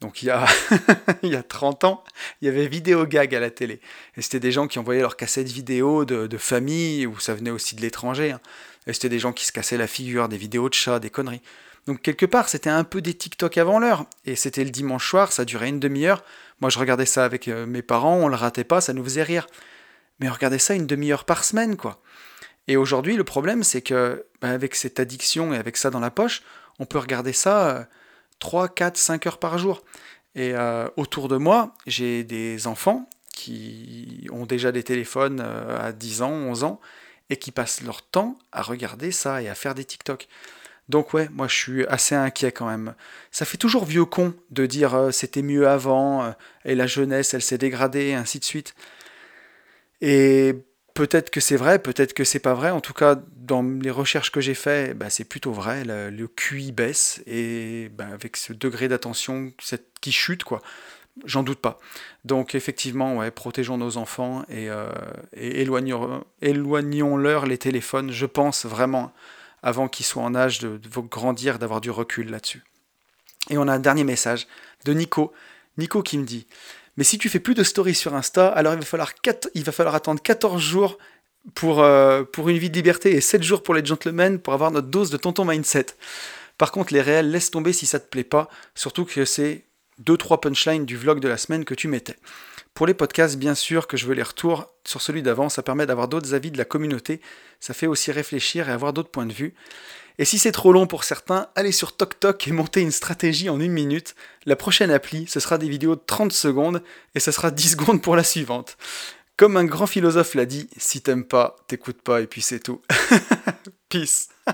Speaker 1: donc il y, a *laughs* il y a 30 ans, il y avait Vidéo Gag à la télé. Et c'était des gens qui envoyaient leurs cassettes vidéo de, famille, ou ça venait aussi de l'étranger. Hein. Et c'était des gens qui se cassaient la figure, des vidéos de chats, des conneries. Donc quelque part, c'était un peu des TikTok avant l'heure. Et c'était le dimanche soir, ça durait une demi-heure. Moi, je regardais ça avec euh, mes parents, on le ratait pas, ça nous faisait rire. Mais on regardait ça une demi-heure par semaine, quoi. Et aujourd'hui, le problème, c'est que, bah, avec cette addiction et avec ça dans la poche, on peut regarder ça euh, 3, 4, 5 heures par jour. Et euh, autour de moi, j'ai des enfants qui ont déjà des téléphones euh, à 10 ans, 11 ans, et qui passent leur temps à regarder ça et à faire des TikTok. Donc ouais, moi je suis assez inquiet quand même. Ça fait toujours vieux con de dire euh, c'était mieux avant, et la jeunesse elle s'est dégradée, ainsi de suite. Et Peut-être que c'est vrai, peut-être que c'est pas vrai. En tout cas, dans les recherches que j'ai faites, bah, c'est plutôt vrai. Le, QI baisse et bah, avec ce degré d'attention qui chute, quoi. J'en doute pas. Donc effectivement, protégeons nos enfants et, euh, éloignons-leur les téléphones, je pense vraiment, avant qu'ils soient en âge de grandir, d'avoir du recul là-dessus. Et on a un dernier message de Nico. Nico qui me dit mais si tu fais plus de stories sur Insta, alors il va falloir, attendre 14 jours pour, euh, pour une vie de liberté et 7 jours pour les gentlemen pour avoir notre dose de tonton mindset. Par contre, les réels, laisse tomber si ça te plaît pas, surtout que c'est 2-3 punchlines du vlog de la semaine que tu mettais. Pour les podcasts, bien sûr que je veux les retours sur celui d'avant, ça permet d'avoir d'autres avis de la communauté, ça fait aussi réfléchir et avoir d'autres points de vue. Et si c'est trop long pour certains, allez sur TokTok et montez une stratégie en une minute. La prochaine appli, ce sera des vidéos de 30 secondes et ce sera 10 *laughs* secondes pour la suivante. Comme un grand philosophe l'a dit, si t'aimes pas, t'écoutes pas et puis c'est tout. *laughs* Peace. *laughs*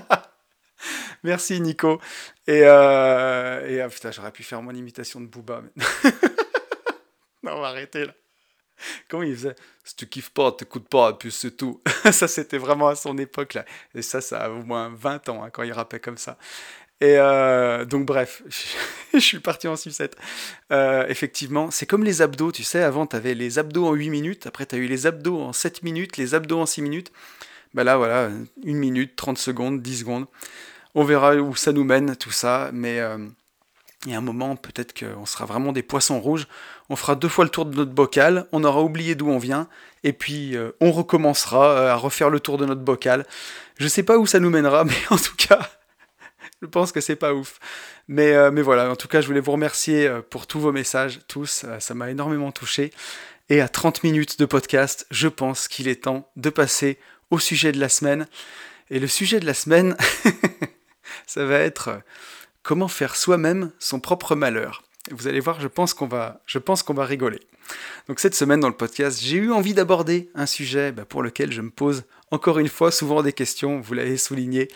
Speaker 1: Merci Nico. Et, euh, et ah, putain, j'aurais pu faire mon imitation de Booba. non, on va arrêter là. *laughs* Comment il faisait? Si tu kiffes pas, t'écoutes pas, puis c'est tout. *laughs* ça, c'était vraiment à son époque là. Et ça, ça a au moins 20 ans hein, quand il rappait comme ça. Et euh, donc bref, *laughs* je suis parti en sucette. Euh, effectivement, c'est comme les abdos, tu sais, avant tu avais les abdos en 8 minutes, après tu as eu les abdos en 7 minutes, les abdos en 6 minutes. Bah là voilà, 1 minute, 30 secondes, 10 secondes. On verra où ça nous mène tout ça, mais euh, il y a un moment peut-être qu'on sera vraiment des poissons rouges. On fera deux fois le tour de notre bocal, on aura oublié d'où on vient, et puis on recommencera à refaire le tour de notre bocal. Je sais pas où ça nous mènera, *laughs* mais en tout cas *laughs* je pense que c'est pas ouf. Mais, euh, mais voilà, en tout cas, je voulais vous remercier euh, pour tous vos messages, tous. Euh, ça m'a énormément touché. Et à 30 minutes de podcast, je pense qu'il est temps de passer au sujet de la semaine. Et le sujet de la semaine, *laughs* ça va être comment faire soi-même son propre malheur. vous allez voir, je pense qu'on va, je pense qu'on va rigoler. Donc cette semaine dans le podcast, j'ai eu envie d'aborder un sujet bah, pour lequel je me pose encore une fois souvent des questions. Vous l'avez souligné,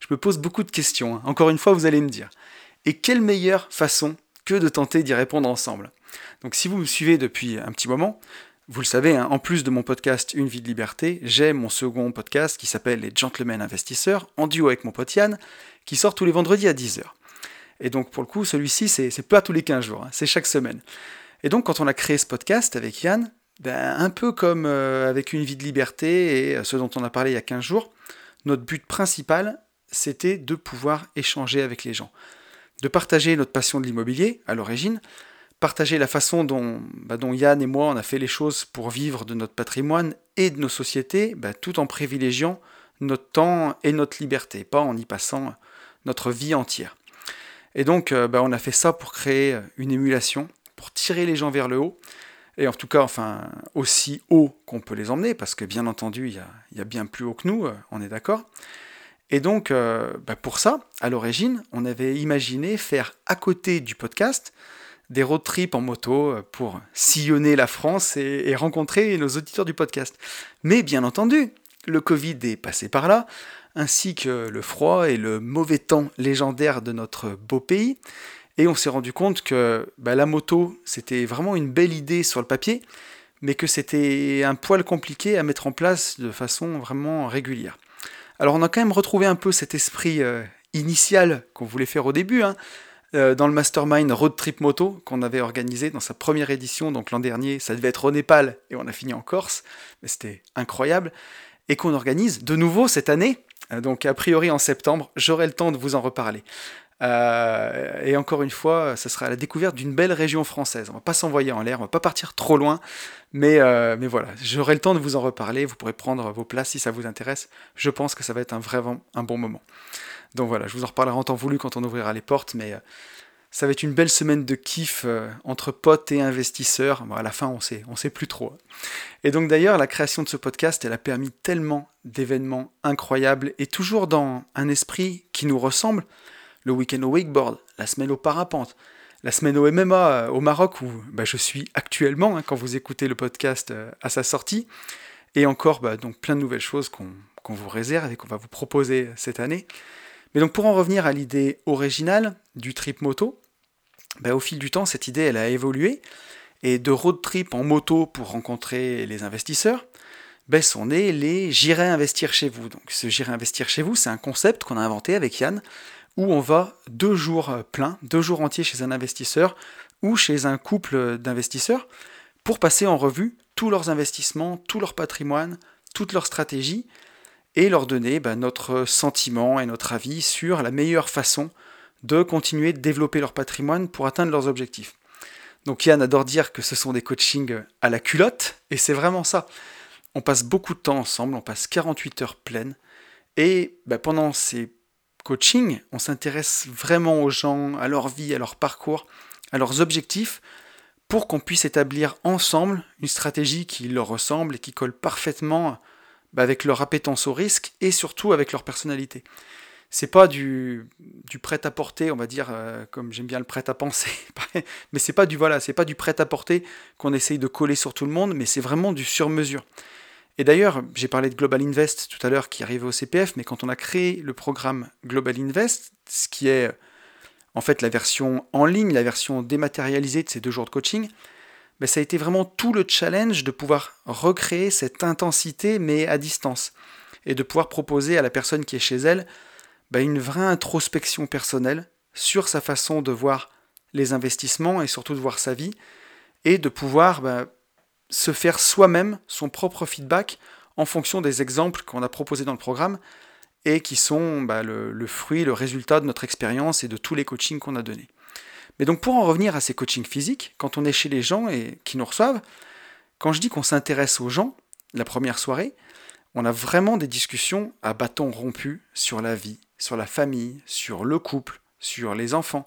Speaker 1: je me pose beaucoup de questions. Hein. Encore une fois, vous allez me dire. Et quelle meilleure façon que de tenter d'y répondre ensemble? Donc si vous me suivez depuis un petit moment, vous le savez, hein, en plus de mon podcast Une vie de liberté, j'ai mon second podcast qui s'appelle Les Gentlemen Investisseurs, en duo avec mon pote Yann, qui sort tous les vendredis à 10h. Et donc pour le coup, celui-ci, c'est pas tous les 15 jours, hein, c'est chaque semaine. Et donc quand on a créé ce podcast avec Yann, ben, un peu comme euh, avec Une vie de liberté et euh, ce dont on a parlé il y a 15 jours, notre but principal, c'était de pouvoir échanger avec les gens, de partager notre passion de l'immobilier à l'origine, partager la façon dont, dont, Yann et moi on a fait les choses pour vivre de notre patrimoine et de nos sociétés, bah, tout en privilégiant notre temps et notre liberté, pas en y passant notre vie entière. Et donc euh, bah, on a fait ça pour créer une émulation, pour tirer les gens vers le haut, et en tout cas, enfin, aussi haut qu'on peut les emmener, parce que bien entendu, il y, a, bien plus haut que nous, euh, on est d'accord. Et donc, euh, bah, pour ça, à l'origine, on avait imaginé faire à côté du podcast des road trips en moto euh, pour sillonner la France et, rencontrer nos auditeurs du podcast. Mais bien entendu, le Covid est passé par là, ainsi que le froid et le mauvais temps légendaire de notre beau pays. Et on s'est rendu compte que bah, la moto, c'était vraiment une belle idée sur le papier, mais que c'était un poil compliqué à mettre en place de façon vraiment régulière. Alors on a quand même retrouvé un peu cet esprit euh, initial qu'on voulait faire au début, hein, euh, dans le mastermind Road Trip Moto qu'on avait organisé dans sa première édition, donc l'an dernier, ça devait être au Népal et on a fini en Corse, mais c'était incroyable, et qu'on organise de nouveau cette année, donc a priori en septembre, j'aurai le temps de vous en reparler. Euh, et encore une fois, ce sera la découverte d'une belle région française. On va pas s'envoyer en l'air, on va pas partir trop loin, mais, euh, mais voilà, j'aurai le temps de vous en reparler. Vous pourrez prendre vos places si ça vous intéresse. Je pense que ça va être un vraiment un bon moment. Donc voilà, je vous en reparlerai en temps voulu quand on ouvrira les portes, mais euh, ça va être une belle semaine de kiff entre potes et investisseurs. Bon, à la fin, on sait, on sait plus trop. Et donc d'ailleurs, la création de ce podcast, elle a permis tellement d'événements incroyables et toujours dans un esprit qui nous ressemble le week-end au wakeboard, la semaine au parapente, la semaine au MMA euh, au Maroc où bah, je suis actuellement hein, quand vous écoutez le podcast euh, à sa sortie, et encore bah, donc plein de nouvelles choses qu'on vous réserve et qu'on va vous proposer cette année. Mais donc pour en revenir à l'idée originale du trip moto, bah, au fil du temps cette idée elle a évolué et de road trip en moto pour rencontrer les investisseurs, ben, sont les J'irai investir chez vous. Donc ce J'irai investir chez vous, c'est un concept qu'on a inventé avec Yann où on va deux jours euh, pleins, deux jours entiers chez un investisseur ou chez un couple d'investisseurs pour passer en revue tous leurs investissements, tout leur patrimoine, toute leur stratégie et leur donner bah, notre sentiment et notre avis sur la meilleure façon de continuer de développer leur patrimoine pour atteindre leurs objectifs. Donc Yann adore dire que ce sont des coachings à la culotte, et c'est vraiment ça. On passe beaucoup de temps ensemble, on passe 48 heures pleines, et bah, pendant ces coaching, on s'intéresse vraiment aux gens, à leur vie, à leur parcours, à leurs objectifs, pour qu'on puisse établir ensemble une stratégie qui leur ressemble et qui colle parfaitement bah, avec leur appétence au risque et surtout avec leur personnalité. C'est pas du, du prêt-à-porter, on va dire, euh, comme j'aime bien le prêt-à-penser, *laughs* mais c'est pas du voilà, c'est pas du prêt-à-porter qu'on essaye de coller sur tout le monde, mais c'est vraiment du sur-mesure. Et d'ailleurs, j'ai parlé de Global Invest tout à l'heure qui arrivait au CPF, mais quand on a créé le programme Global Invest, ce qui est en fait la version en ligne, la version dématérialisée de ces deux jours de coaching, ben, ça a été vraiment tout le challenge de pouvoir recréer cette intensité mais à distance et de pouvoir proposer à la personne qui est chez elle bah, une vraie introspection personnelle sur sa façon de voir les investissements et surtout de voir sa vie, et de pouvoir bah, se faire soi-même son propre feedback en fonction des exemples qu'on a proposés dans le programme et qui sont bah, le, fruit, le résultat de notre expérience et de tous les coachings qu'on a donnés. Mais donc pour en revenir à ces coachings physiques, quand on est chez les gens et qui nous reçoivent, quand je dis qu'on s'intéresse aux gens, la première soirée, on a vraiment des discussions à bâton rompu sur la vie, sur la famille, sur le couple, sur les enfants,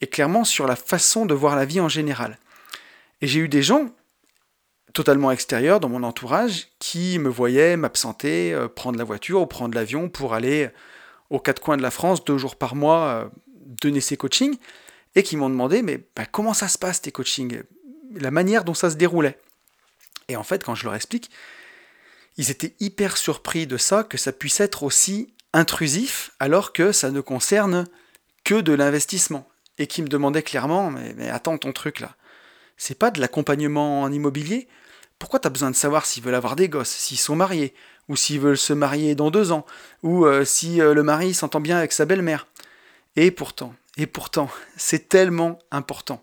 Speaker 1: et clairement sur la façon de voir la vie en général. Et j'ai eu des gens totalement extérieurs dans mon entourage qui me voyaient m'absenter, euh, prendre la voiture ou prendre l'avion pour aller aux quatre coins de la France deux jours par mois euh, donner ces coachings, et qui m'ont demandé mais bah, comment ça se passe tes coachings, la manière dont ça se déroulait. Et en fait, quand je leur explique, ils étaient hyper surpris de ça, que ça puisse être aussi intrusif, alors que ça ne concerne que de l'investissement. Et qui me demandait clairement, mais, attends ton truc là, c'est pas de l'accompagnement en immobilier? Pourquoi tu as besoin de savoir s'ils veulent avoir des gosses, s'ils sont mariés, ou s'ils veulent se marier dans deux ans, ou euh, si euh, le mari s'entend bien avec sa belle-mère? Et pourtant, et pourtant, *laughs* c'est tellement important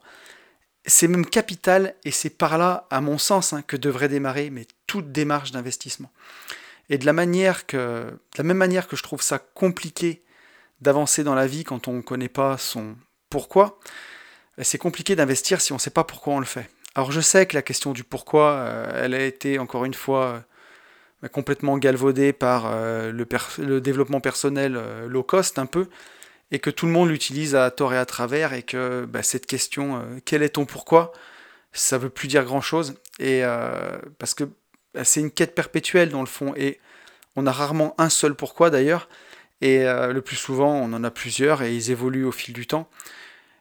Speaker 1: c'est même capital et c'est par là, à mon sens, hein, que devrait démarrer mais toute démarche d'investissement. Et de la manière que, de la même manière que je trouve ça compliqué d'avancer dans la vie quand on ne connaît pas son pourquoi, ben, c'est compliqué d'investir si on ne sait pas pourquoi on le fait. Alors je sais que la question du pourquoi, euh, elle a été encore une fois euh, complètement galvaudée par euh, le, développement personnel low cost un peu, et que tout le monde l'utilise à tort et à travers, et que bah, cette question, quel est ton pourquoi, ça veut plus dire grand-chose, et euh, parce que c'est une quête perpétuelle dans le fond, et on a rarement un seul pourquoi d'ailleurs, et euh, le plus souvent on en a plusieurs, et ils évoluent au fil du temps.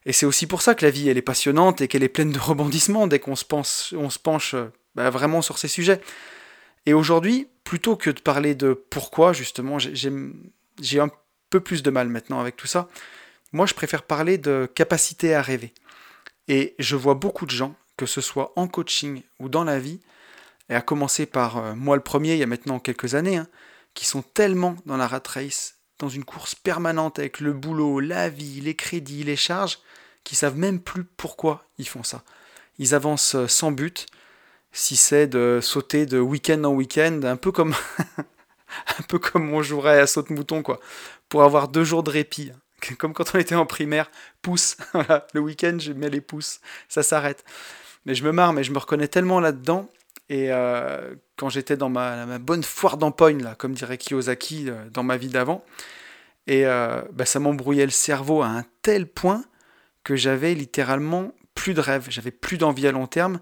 Speaker 1: Et c'est aussi pour ça que la vie, elle est passionnante et qu'elle est pleine de rebondissements dès qu'on se, pense, on se penche bah, vraiment sur ces sujets. Et aujourd'hui, plutôt que de parler de pourquoi, justement, j'ai un peu plus de mal maintenant avec tout ça. Moi, je préfère parler de capacité à rêver. Et je vois beaucoup de gens, que ce soit en coaching ou dans la vie, et à commencer par euh, moi le premier, il y a maintenant quelques années, hein, qui sont tellement dans la rat race, dans une course permanente avec le boulot, la vie, les crédits, les charges, qui savent même plus pourquoi ils font ça. Ils avancent euh, sans but, si c'est de sauter de week-end en week-end, un peu comme *laughs* un peu comme on jouerait à saute-mouton, quoi pour avoir deux jours de répit. *laughs* Comme quand on était en primaire, pouce, *laughs* le week-end, je mets les pouces, ça s'arrête. Mais je me marre, mais je me reconnais tellement là-dedans. Et euh, quand j'étais dans ma, bonne foire d'empoigne, là, comme dirait Kiyosaki, euh, dans ma vie d'avant, et euh, bah, ça m'embrouillait le cerveau à un tel point que j'avais littéralement plus de rêve, j'avais plus d'envie à long terme,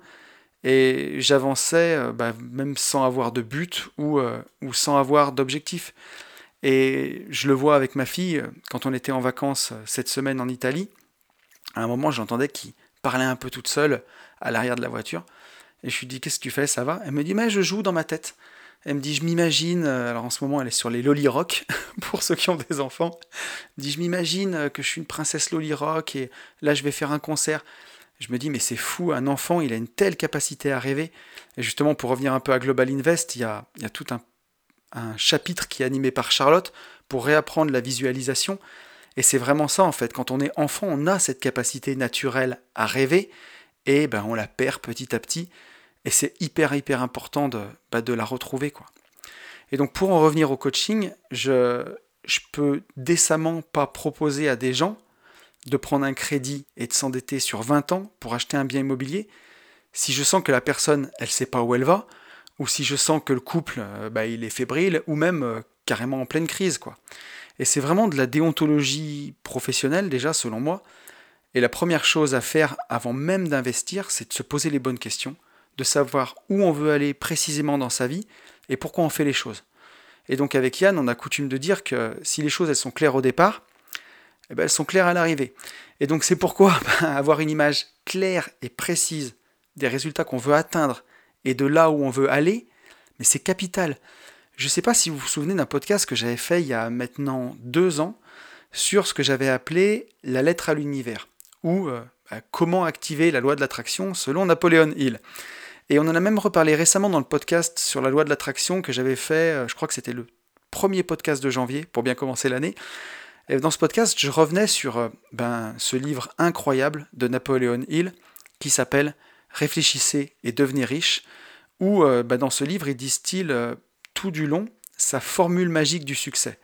Speaker 1: et j'avançais bah, même sans avoir de but ou, ou sans avoir d'objectif. Et je le vois avec ma fille, quand on était en vacances cette semaine en Italie, à un moment j'entendais qu'il parlait un peu toute seule à l'arrière de la voiture. Et je lui dis Qu'est-ce que tu fais Ça va? Elle me dit Mais je joue dans ma tête. Elle me dit Je m'imagine, euh, alors en ce moment elle est sur les Loli Rock, *laughs* pour ceux qui ont des enfants. Elle me dit Je m'imagine euh, que je suis une princesse Loli Rock et là je vais faire un concert. Je me dis Mais c'est fou, un enfant il a une telle capacité à rêver. Et justement, pour revenir un peu à Global Invest, il y a, il y a tout un un chapitre qui est animé par Charlotte pour réapprendre la visualisation. Et c'est vraiment ça en fait, quand on est enfant, on a cette capacité naturelle à rêver et ben, on la perd petit à petit. Et c'est hyper hyper important de, bah, de la retrouver. quoi. Et donc pour en revenir au coaching, je, je peux décemment pas proposer à des gens de prendre un crédit et de s'endetter sur 20 ans pour acheter un bien immobilier si je sens que la personne, elle sait pas où elle va, ou si je sens que le couple, euh, bah, il est fébrile, ou même euh, carrément en pleine crise. quoi. Et c'est vraiment de la déontologie professionnelle déjà, selon moi. Et la première chose à faire avant même d'investir, c'est de se poser les bonnes questions, de savoir où on veut aller précisément dans sa vie et pourquoi on fait les choses. Et donc avec Yann, on a coutume de dire que si les choses sont claires au départ, eh ben, elles sont claires à l'arrivée. Et donc c'est pourquoi *laughs* ben, avoir une image claire et précise des résultats qu'on veut atteindre et de là où on veut aller, mais c'est capital. Je ne sais pas si vous vous souvenez d'un podcast que j'avais fait il y a maintenant deux ans sur ce que j'avais appelé la lettre à l'univers, ou euh, bah, comment activer la loi de l'attraction selon Napoléon Hill. Et on en a même reparlé récemment dans le podcast sur la loi de l'attraction que j'avais fait, euh, je crois que c'était le premier podcast de janvier, pour bien commencer l'année. Et dans ce podcast, je revenais sur euh, ben, ce livre incroyable de Napoléon Hill qui s'appelle Réfléchissez et devenez riche, où ben, dans ce livre, il distille tout du long sa formule magique du succès.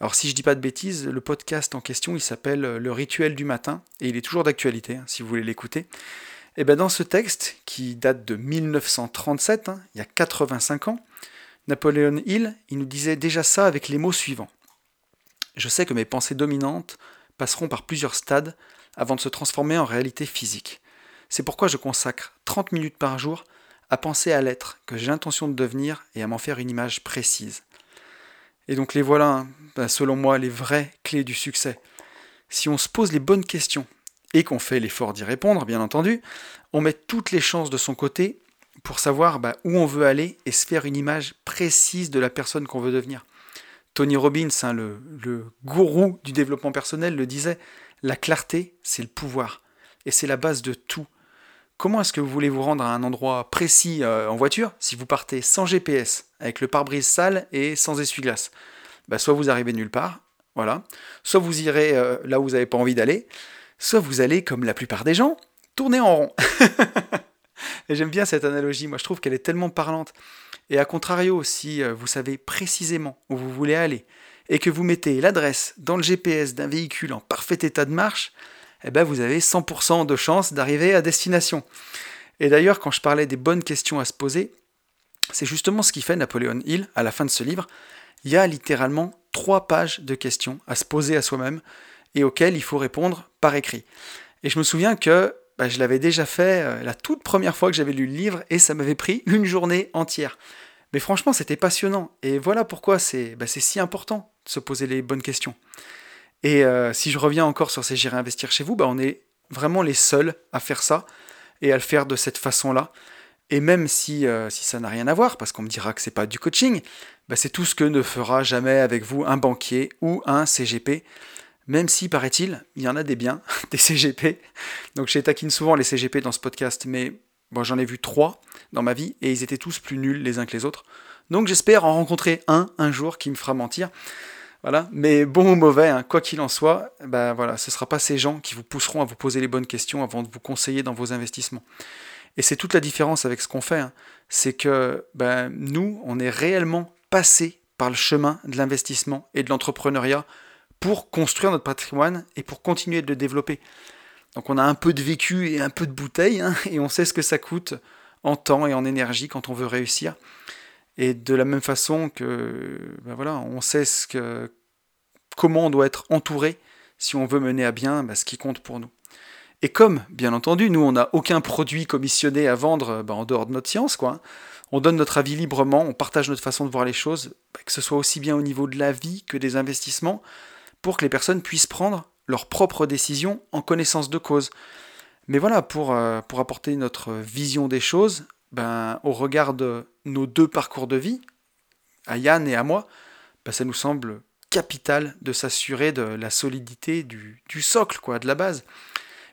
Speaker 1: Alors si je dis pas de bêtises, le podcast en question, il s'appelle Le rituel du matin, et il est toujours d'actualité, hein, si vous voulez l'écouter. Et bien dans ce texte, qui date de 1937, hein, il y a 85 ans, Napoléon Hill, il nous disait déjà ça avec les mots suivants. Je sais que mes pensées dominantes passeront par plusieurs stades avant de se transformer en réalité physique. C'est pourquoi je consacre 30 minutes par jour à penser à l'être que j'ai l'intention de devenir et à m'en faire une image précise. Et donc les voilà, hein, bah, selon moi, les vraies clés du succès. Si on se pose les bonnes questions et qu'on fait l'effort d'y répondre, bien entendu, on met toutes les chances de son côté pour savoir bah, où on veut aller et se faire une image précise de la personne qu'on veut devenir. Tony Robbins, hein, le, gourou du développement personnel, le disait, la clarté, c'est le pouvoir. Et c'est la base de tout. Comment est-ce que vous voulez vous rendre à un endroit précis euh, en voiture si vous partez sans GPS, avec le pare-brise sale et sans essuie-glace? Bah, Soit vous arrivez nulle part, voilà. Soit vous irez euh, là où vous n'avez pas envie d'aller, soit vous allez, comme la plupart des gens, tourner en rond. *laughs* et j'aime bien cette analogie, moi je trouve qu'elle est tellement parlante. Et à contrario, si euh, vous savez précisément où vous voulez aller, et que vous mettez l'adresse dans le GPS d'un véhicule en parfait état de marche, eh ben vous avez 100% de chance d'arriver à destination. Et d'ailleurs, quand je parlais des bonnes questions à se poser, c'est justement ce qui fait Napoléon Hill à la fin de ce livre. Il y a littéralement trois pages de questions à se poser à soi-même et auxquelles il faut répondre par écrit. Et je me souviens que bah, je l'avais déjà fait euh, la toute première fois que j'avais lu le livre et ça m'avait pris une journée entière. Mais franchement, c'était passionnant. Et voilà pourquoi c'est bah, si important de se poser les bonnes questions. Et euh, si je reviens encore sur ces J'irai investir chez vous, bah, on est vraiment les seuls à faire ça et à le faire de cette façon-là. Et même si, euh, si ça n'a rien à voir, parce qu'on me dira que c'est pas du coaching, c'est tout ce que ne fera jamais avec vous un banquier ou un CGP. Même si, paraît-il, il y en a des biens, *laughs* des CGP. Donc j'ai taquine souvent les CGP dans ce podcast, mais bon, j'en ai vu trois dans ma vie et ils étaient tous plus nuls les uns que les autres. Donc j'espère en rencontrer un un jour qui me fera mentir. Voilà. Mais bon ou mauvais, hein, quoi qu'il en soit, ben voilà, ce ne sera pas ces gens qui vous pousseront à vous poser les bonnes questions avant de vous conseiller dans vos investissements. Et c'est toute la différence avec ce qu'on fait. Hein. C'est que ben, nous, on est réellement passé par le chemin de l'investissement et de l'entrepreneuriat pour construire notre patrimoine et pour continuer de le développer. Donc on a un peu de vécu et un peu de bouteille, hein, et on sait ce que ça coûte en temps et en énergie quand on veut réussir. Et de la même façon que, ben voilà, on sait ce que, comment on doit être entouré si on veut mener à bien ben ce qui compte pour nous. Et comme, bien entendu, nous, on n'a aucun produit commissionné à vendre ben en dehors de notre science, quoi, on donne notre avis librement, on partage notre façon de voir les choses, ben, que ce soit aussi bien au niveau de la vie que des investissements, pour que les personnes puissent prendre leurs propres décisions en connaissance de cause. Mais voilà, pour, euh, pour apporter notre vision des choses, ben, au regard de nos deux parcours de vie, à Yann et à moi, ben, ça nous semble capital de s'assurer de la solidité du, socle, quoi, de la base.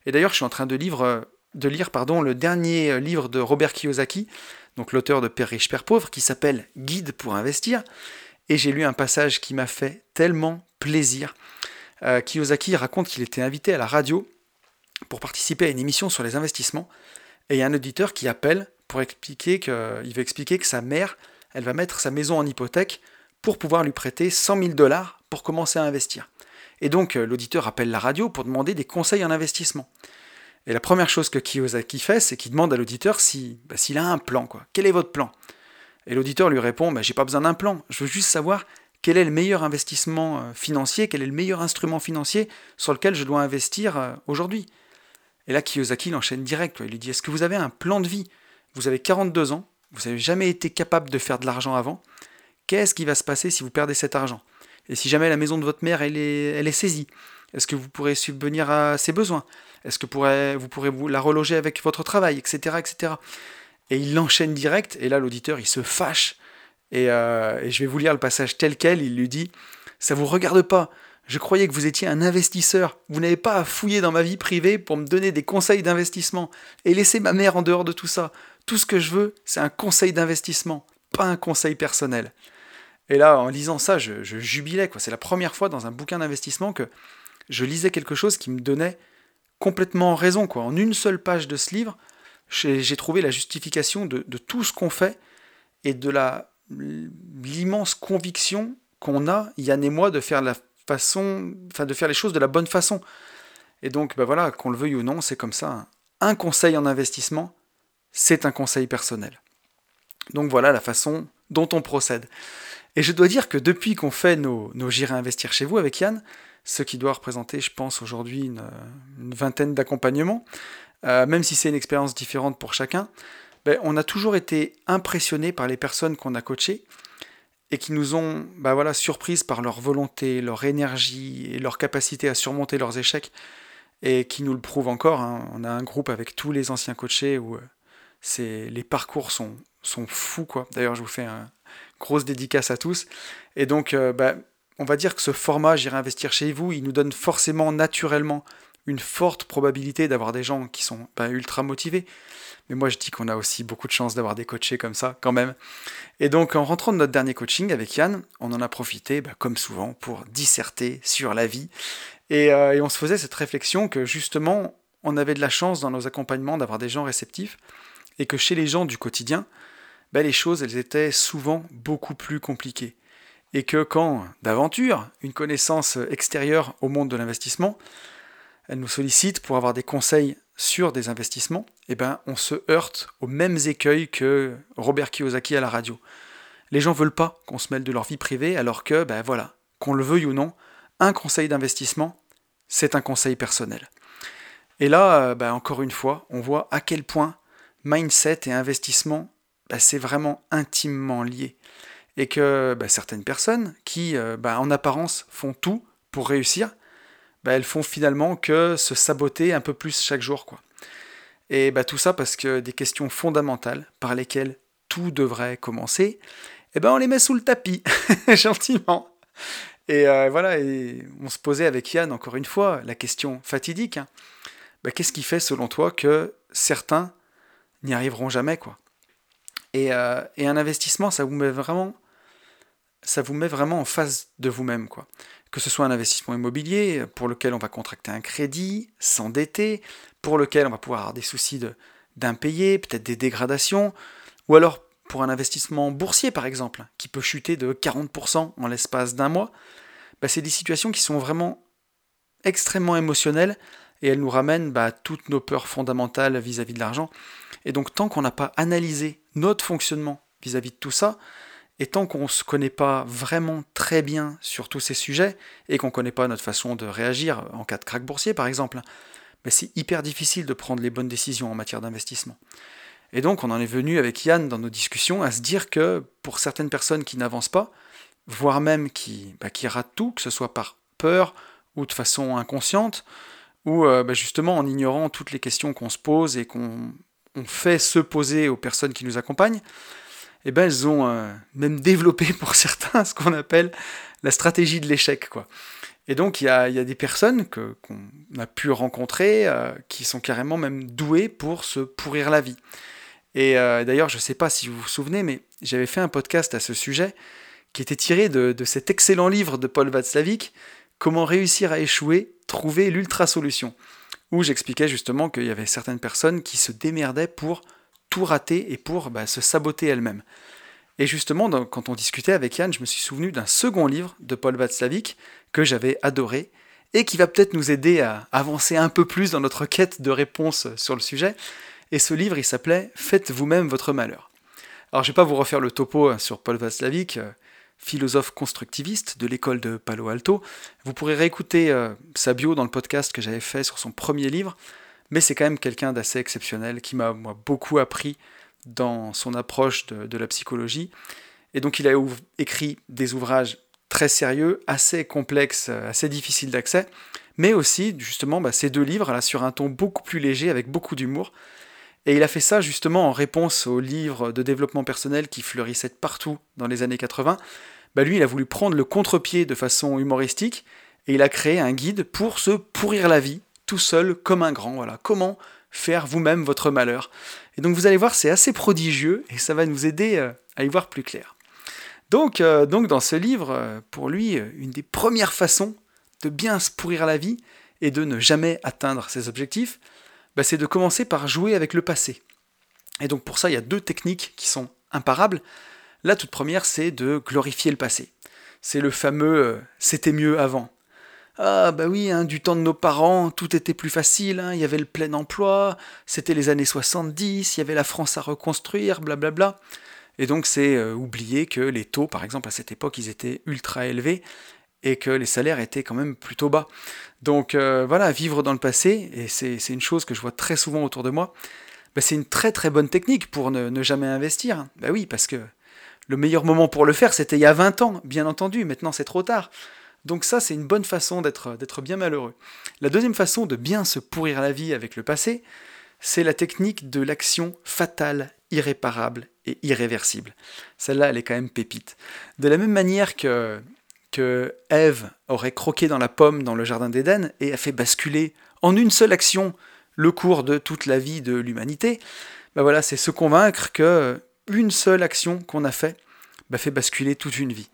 Speaker 1: Et d'ailleurs, je suis en train de, de lire pardon, le dernier livre de Robert Kiyosaki, donc l'auteur de Père riche, Père pauvre, qui s'appelle Guide pour investir. Et j'ai lu un passage qui m'a fait tellement plaisir. Euh, Kiyosaki raconte qu'il était invité à la radio pour participer à une émission sur les investissements. Et il y a un auditeur qui appelle pour expliquer que, il veut expliquer que sa mère, elle va mettre sa maison en hypothèque pour pouvoir lui prêter 100 000 dollars pour commencer à investir. Et donc euh, l'auditeur appelle la radio pour demander des conseils en investissement. Et la première chose que Kiyosaki fait, c'est qu'il demande à l'auditeur bah, s'il a un plan. Quoi. Quel est votre plan? Et l'auditeur lui répond bah, J'ai pas besoin d'un plan, je veux juste savoir quel est le meilleur investissement euh, financier, quel est le meilleur instrument financier sur lequel je dois investir euh, aujourd'hui? Et là, Kiyosaki l'enchaîne direct. Il lui dit Est-ce que vous avez un plan de vie? Vous avez 42 ans, vous n'avez jamais été capable de faire de l'argent avant. Qu'est-ce qui va se passer si vous perdez cet argent? Et si jamais la maison de votre mère, elle est, saisie Est-ce que vous pourrez subvenir à ses besoins? Est-ce que vous pourrez la reloger avec votre travail, etc., etc. Et il l'enchaîne direct, et là l'auditeur, il se fâche. Et, euh, et je vais vous lire le passage tel quel, il lui dit, ça vous regarde pas, je croyais que vous étiez un investisseur. Vous n'avez pas à fouiller dans ma vie privée pour me donner des conseils d'investissement et laisser ma mère en dehors de tout ça. Tout ce que je veux, c'est un conseil d'investissement, pas un conseil personnel. Et là, en lisant ça, je, jubilais. C'est la première fois dans un bouquin d'investissement que je lisais quelque chose qui me donnait complètement raison. Quoi. En une seule page de ce livre, j'ai trouvé la justification de tout ce qu'on fait et de la l'immense conviction qu'on a, Yann et moi, de faire la façon, de faire les choses de la bonne façon. Et donc, ben voilà, qu'on le veuille ou non, c'est comme ça. Un conseil en investissement, c'est un conseil personnel. Donc voilà la façon dont on procède. Et je dois dire que depuis qu'on fait nos, nos J'irai investir chez vous avec Yann, ce qui doit représenter, je pense, aujourd'hui une, vingtaine d'accompagnements, euh, même si c'est une expérience différente pour chacun, ben, on a toujours été impressionné par les personnes qu'on a coachées et qui nous ont bah voilà, surprises par leur volonté, leur énergie et leur capacité à surmonter leurs échecs, et qui nous le prouvent encore. Hein. On a un groupe avec tous les anciens coachés où euh, c'est, les parcours sont, sont fous. D'ailleurs, je vous fais une grosse dédicace à tous. Et donc, euh, bah, on va dire que ce format J'irai investir chez vous, il nous donne forcément naturellement une forte probabilité d'avoir des gens qui sont ultra motivés, mais moi, je dis qu'on a aussi beaucoup de chance d'avoir des coachés comme ça, quand même. Et donc, en rentrant de notre dernier coaching avec Yann, on en a profité, bah, comme souvent, pour disserter sur la vie. Euh, et, on se faisait cette réflexion que, justement, on avait de la chance dans nos accompagnements d'avoir des gens réceptifs, et que chez les gens du quotidien, bah, les choses, elles étaient souvent beaucoup plus compliquées. Et que quand, d'aventure, une connaissance extérieure au monde de l'investissement, elle nous sollicite pour avoir des conseils sur des investissements, eh ben, on se heurte aux mêmes écueils que Robert Kiyosaki à la radio. Les gens veulent pas qu'on se mêle de leur vie privée, alors que, ben voilà, qu'on le veuille ou non, un conseil d'investissement, c'est un conseil personnel. Et là, euh, ben, encore une fois, on voit à quel point mindset et investissement, ben, c'est vraiment intimement lié. Et que ben, certaines personnes qui, euh, en apparence, font tout pour réussir, bah, elles font finalement que se saboter un peu plus chaque jour. Quoi. Et bah, tout ça parce que des questions fondamentales par lesquelles tout devrait commencer, eh ben, on les met sous le tapis, *laughs* gentiment. Et euh, voilà, et on se posait avec Yann encore une fois la question fatidique. Hein. Bah, qu'est-ce qui fait selon toi que certains n'y arriveront jamais quoi? Et, euh, et, un investissement, ça vous met vraiment, ça vous met vraiment en face de vous-même quoi que ce soit un investissement immobilier pour lequel on va contracter un crédit, s'endetter, pour lequel on va pouvoir avoir des soucis d'impayés, peut-être des dégradations, ou alors pour un investissement boursier par exemple, qui peut chuter de 40% en l'espace d'un mois, bah, c'est des situations qui sont vraiment extrêmement émotionnelles et elles nous ramènent bah, toutes nos peurs fondamentales vis-à-vis de l'argent. Et donc tant qu'on n'a pas analysé notre fonctionnement vis-à-vis -vis de tout ça, et tant qu'on ne se connaît pas vraiment très bien sur tous ces sujets, et qu'on ne connaît pas notre façon de réagir en cas de crack boursier par exemple, c'est hyper difficile de prendre les bonnes décisions en matière d'investissement. Et donc on en est venu avec Yann dans nos discussions à se dire que pour certaines personnes qui n'avancent pas, voire même qui, qui ratent tout, que ce soit par peur ou de façon inconsciente, ou euh, ben, justement en ignorant toutes les questions qu'on se pose et qu'on fait se poser aux personnes qui nous accompagnent, eh ben, elles ont euh, même développé *laughs* pour certains ce qu'on appelle la stratégie de l'échec. Quoi. Et donc il y a, des personnes qu'on a pu rencontrer euh, qui sont carrément même douées pour se pourrir la vie. Et euh, d'ailleurs, je ne sais pas si vous vous souvenez, mais j'avais fait un podcast à ce sujet qui était tiré de, de cet excellent livre de Paul Václavic, Comment réussir à échouer, trouver l'ultra-solution, où j'expliquais justement qu'il y avait certaines personnes qui se démerdaient pour tout rater et pour bah, se saboter elle-même. Et justement, quand on discutait avec Yann, je me suis souvenu d'un second livre de Paul Václavic que j'avais adoré et qui va peut-être nous aider à avancer un peu plus dans notre quête de réponses sur le sujet. Et ce livre, il s'appelait Faites vous-même votre malheur. Alors, je ne vais pas vous refaire le topo hein, sur Paul Václavic, euh, philosophe constructiviste de l'école de Palo Alto. Vous pourrez réécouter euh, sa bio dans le podcast que j'avais fait sur son premier livre mais c'est quand même quelqu'un d'assez exceptionnel qui m'a beaucoup appris dans son approche de, la psychologie. Et donc il a écrit des ouvrages très sérieux, assez complexes, assez difficiles d'accès, mais aussi justement bah, ces deux livres là sur un ton beaucoup plus léger, avec beaucoup d'humour. Et il a fait ça justement en réponse aux livres de développement personnel qui fleurissaient partout dans les années 80. Bah lui, il a voulu prendre le contre-pied de façon humoristique et il a créé un guide pour se pourrir la vie tout seul comme un grand. Voilà, comment faire vous-même votre malheur. Et donc vous allez voir, c'est assez prodigieux et ça va nous aider euh, à y voir plus clair. Donc, euh, donc dans ce livre, euh, pour lui, une des premières façons de bien se pourrir la vie et de ne jamais atteindre ses objectifs, bah, c'est de commencer par jouer avec le passé. Et donc pour ça, il y a deux techniques qui sont imparables. La toute première, c'est de glorifier le passé. C'est le fameux c'était mieux avant. Ah bah oui, hein, du temps de nos parents, tout était plus facile, hein, il y avait le plein emploi, c'était les années 70, il y avait la France à reconstruire, blablabla. Et donc c'est euh, oublier que les taux, par exemple, à cette époque, ils étaient ultra élevés et que les salaires étaient quand même plutôt bas. Donc euh, voilà, vivre dans le passé, et c'est une chose que je vois très souvent autour de moi, bah, c'est une très très bonne technique pour ne, jamais investir. Bah oui, parce que le meilleur moment pour le faire, c'était il y a 20 ans, bien entendu, maintenant c'est trop tard. Donc ça, c'est une bonne façon d'être bien malheureux. La deuxième façon de bien se pourrir la vie avec le passé, c'est la technique de l'action fatale, irréparable et irréversible. Celle-là, elle est quand même pépite. De la même manière que, que Ève aurait croqué dans la pomme dans le jardin d'Éden et a fait basculer en une seule action le cours de toute la vie de l'humanité, ben voilà, c'est se convaincre que une seule action qu'on a fait bah, fait basculer toute une vie.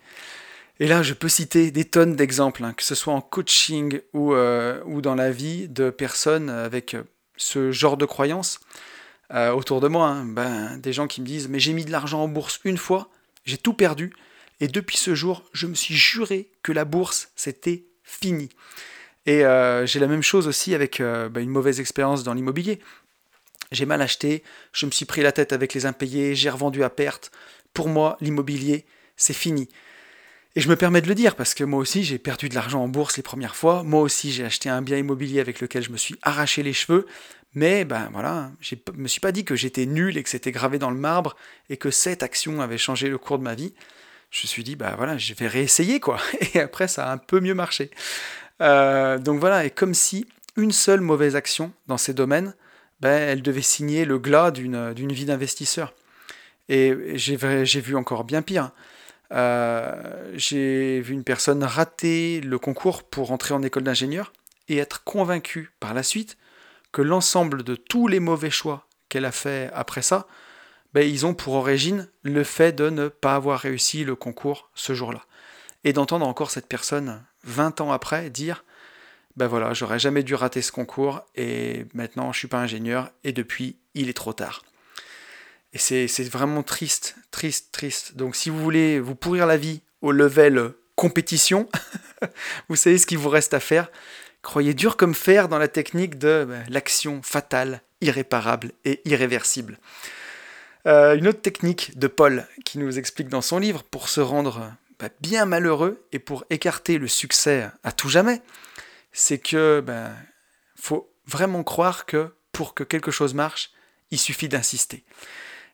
Speaker 1: Et là, je peux citer des tonnes d'exemples, hein, que ce soit en coaching ou, euh, ou, dans la vie de personnes avec euh, ce genre de croyances euh, autour de moi. Hein. ben, des gens qui me disent Mais j'ai mis de l'argent en bourse une fois, j'ai tout perdu, et depuis ce jour, je me suis juré que la bourse, c'était fini. Et j'ai la même chose aussi avec ben, une mauvaise expérience dans l'immobilier. J'ai mal acheté, je me suis pris la tête avec les impayés, j'ai revendu à perte. Pour moi, l'immobilier, c'est fini. Et je me permets de le dire parce que moi aussi j'ai perdu de l'argent en bourse les premières fois. Moi aussi j'ai acheté un bien immobilier avec lequel je me suis arraché les cheveux. Mais ben voilà, je me suis pas dit que j'étais nul et que c'était gravé dans le marbre et que cette action avait changé le cours de ma vie. Je me suis dit bah voilà, je vais réessayer quoi. *laughs* Et après ça a un peu mieux marché. Euh, donc voilà, et comme si une seule mauvaise action dans ces domaines, ben, elle devait signer le glas d'une vie d'investisseur. Et j'ai vu encore bien pire. Euh, j'ai vu une personne rater le concours pour entrer en école d'ingénieur et être convaincue par la suite que l'ensemble de tous les mauvais choix qu'elle a fait après ça, ben, ils ont pour origine le fait de ne pas avoir réussi le concours ce jour-là. Et d'entendre encore cette personne 20 ans après dire ben voilà, j'aurais jamais dû rater ce concours et maintenant je suis pas ingénieur et depuis il est trop tard. Et c'est vraiment triste, triste, triste. Donc si vous voulez vous pourrir la vie au level compétition, *laughs* vous savez ce qu'il vous reste à faire. Croyez dur comme fer dans la technique de ben, l'action fatale, irréparable et irréversible. Euh, une autre technique de Paul qui nous explique dans son livre pour se rendre ben, bien malheureux et pour écarter le succès à tout jamais, c'est que ben faut vraiment croire que pour que quelque chose marche, il suffit d'insister.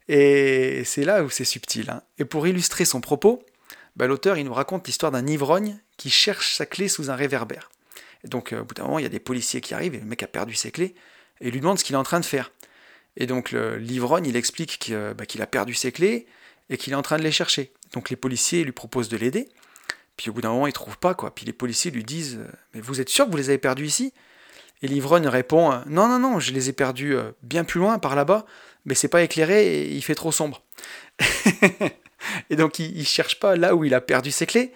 Speaker 1: Et c'est là où c'est subtil. Hein. Et pour illustrer son propos, bah, l'auteur il nous raconte l'histoire d'un ivrogne qui cherche sa clé sous un réverbère. Et donc euh, au bout d'un moment, il y a des policiers qui arrivent et le mec a perdu ses clés et il lui demande ce qu'il est en train de faire. Et donc l'ivrogne il explique bah, qu'il a perdu ses clés et qu'il est en train de les chercher. Donc les policiers lui proposent de l'aider. Puis au bout d'un moment, il trouve pas quoi. Puis les policiers lui disent "Mais vous êtes sûr que vous les avez perdues ici? Et l'ivrogne répond "Non non non, je les ai perdues euh, bien plus loin par là-bas mais c'est pas éclairé il fait trop sombre. *laughs* et donc il, il cherche pas là où il a perdu ses clés,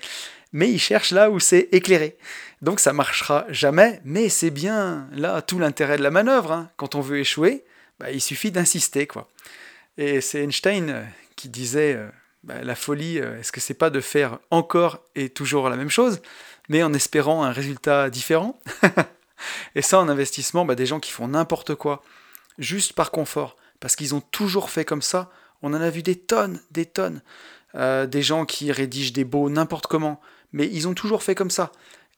Speaker 1: mais il cherche là où c'est éclairé. Donc ça marchera jamais, mais c'est bien là tout l'intérêt de la manœuvre. Hein. Quand on veut échouer, bah, il suffit d'insister quoi. Et c'est Einstein euh, qui disait euh, bah, la folie, euh, est-ce que c'est pas de faire encore et toujours la même chose, mais en espérant un résultat différent? *laughs* Et ça en investissement, bah, des gens qui font n'importe quoi, juste par confort, parce qu'ils ont toujours fait comme ça. On en a vu des tonnes, des tonnes. Euh, des gens qui rédigent des beaux n'importe comment, mais ils ont toujours fait comme ça.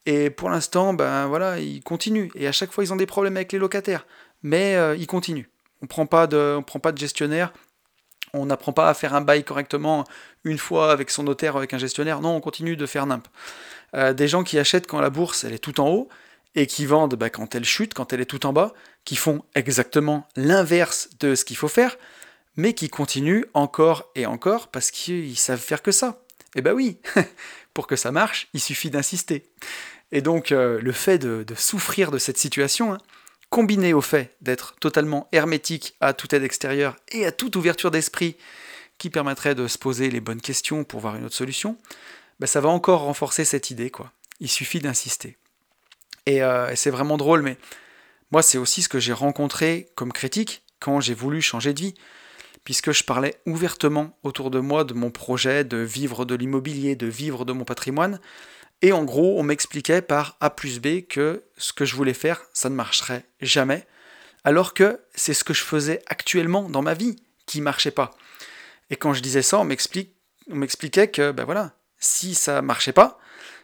Speaker 1: Et pour l'instant, ben voilà, ils continuent. Et à chaque fois, ils ont des problèmes avec les locataires, mais euh, ils continuent. On prend prend pas de gestionnaire, On n'apprend pas à faire un bail correctement une fois avec son notaire, avec un gestionnaire. Non, on continue de faire nimp. Euh, des gens qui achètent quand la bourse elle est tout en haut et qui vendent bah, quand elle chute, quand elle est tout en bas, qui font exactement l'inverse de ce qu'il faut faire, mais qui continuent encore et encore parce qu'ils savent faire que ça. Eh ben oui, *laughs* pour que ça marche, il suffit d'insister. Et donc euh, le fait de, souffrir de cette situation, hein, combiné au fait d'être totalement hermétique à toute aide extérieure et à toute ouverture d'esprit qui permettrait de se poser les bonnes questions pour voir une autre solution, bah, ça va encore renforcer cette idée. quoi. Il suffit d'insister. Et, euh, et c'est vraiment drôle, mais moi c'est aussi ce que j'ai rencontré comme critique quand j'ai voulu changer de vie, puisque je parlais ouvertement autour de moi de mon projet de vivre de l'immobilier, de vivre de mon patrimoine, et en gros, on m'expliquait par A plus B que ce que je voulais faire, ça ne marcherait jamais, alors que c'est ce que je faisais actuellement dans ma vie qui marchait pas. Et quand je disais ça, on m'expliquait que, ben voilà, si ça marchait pas,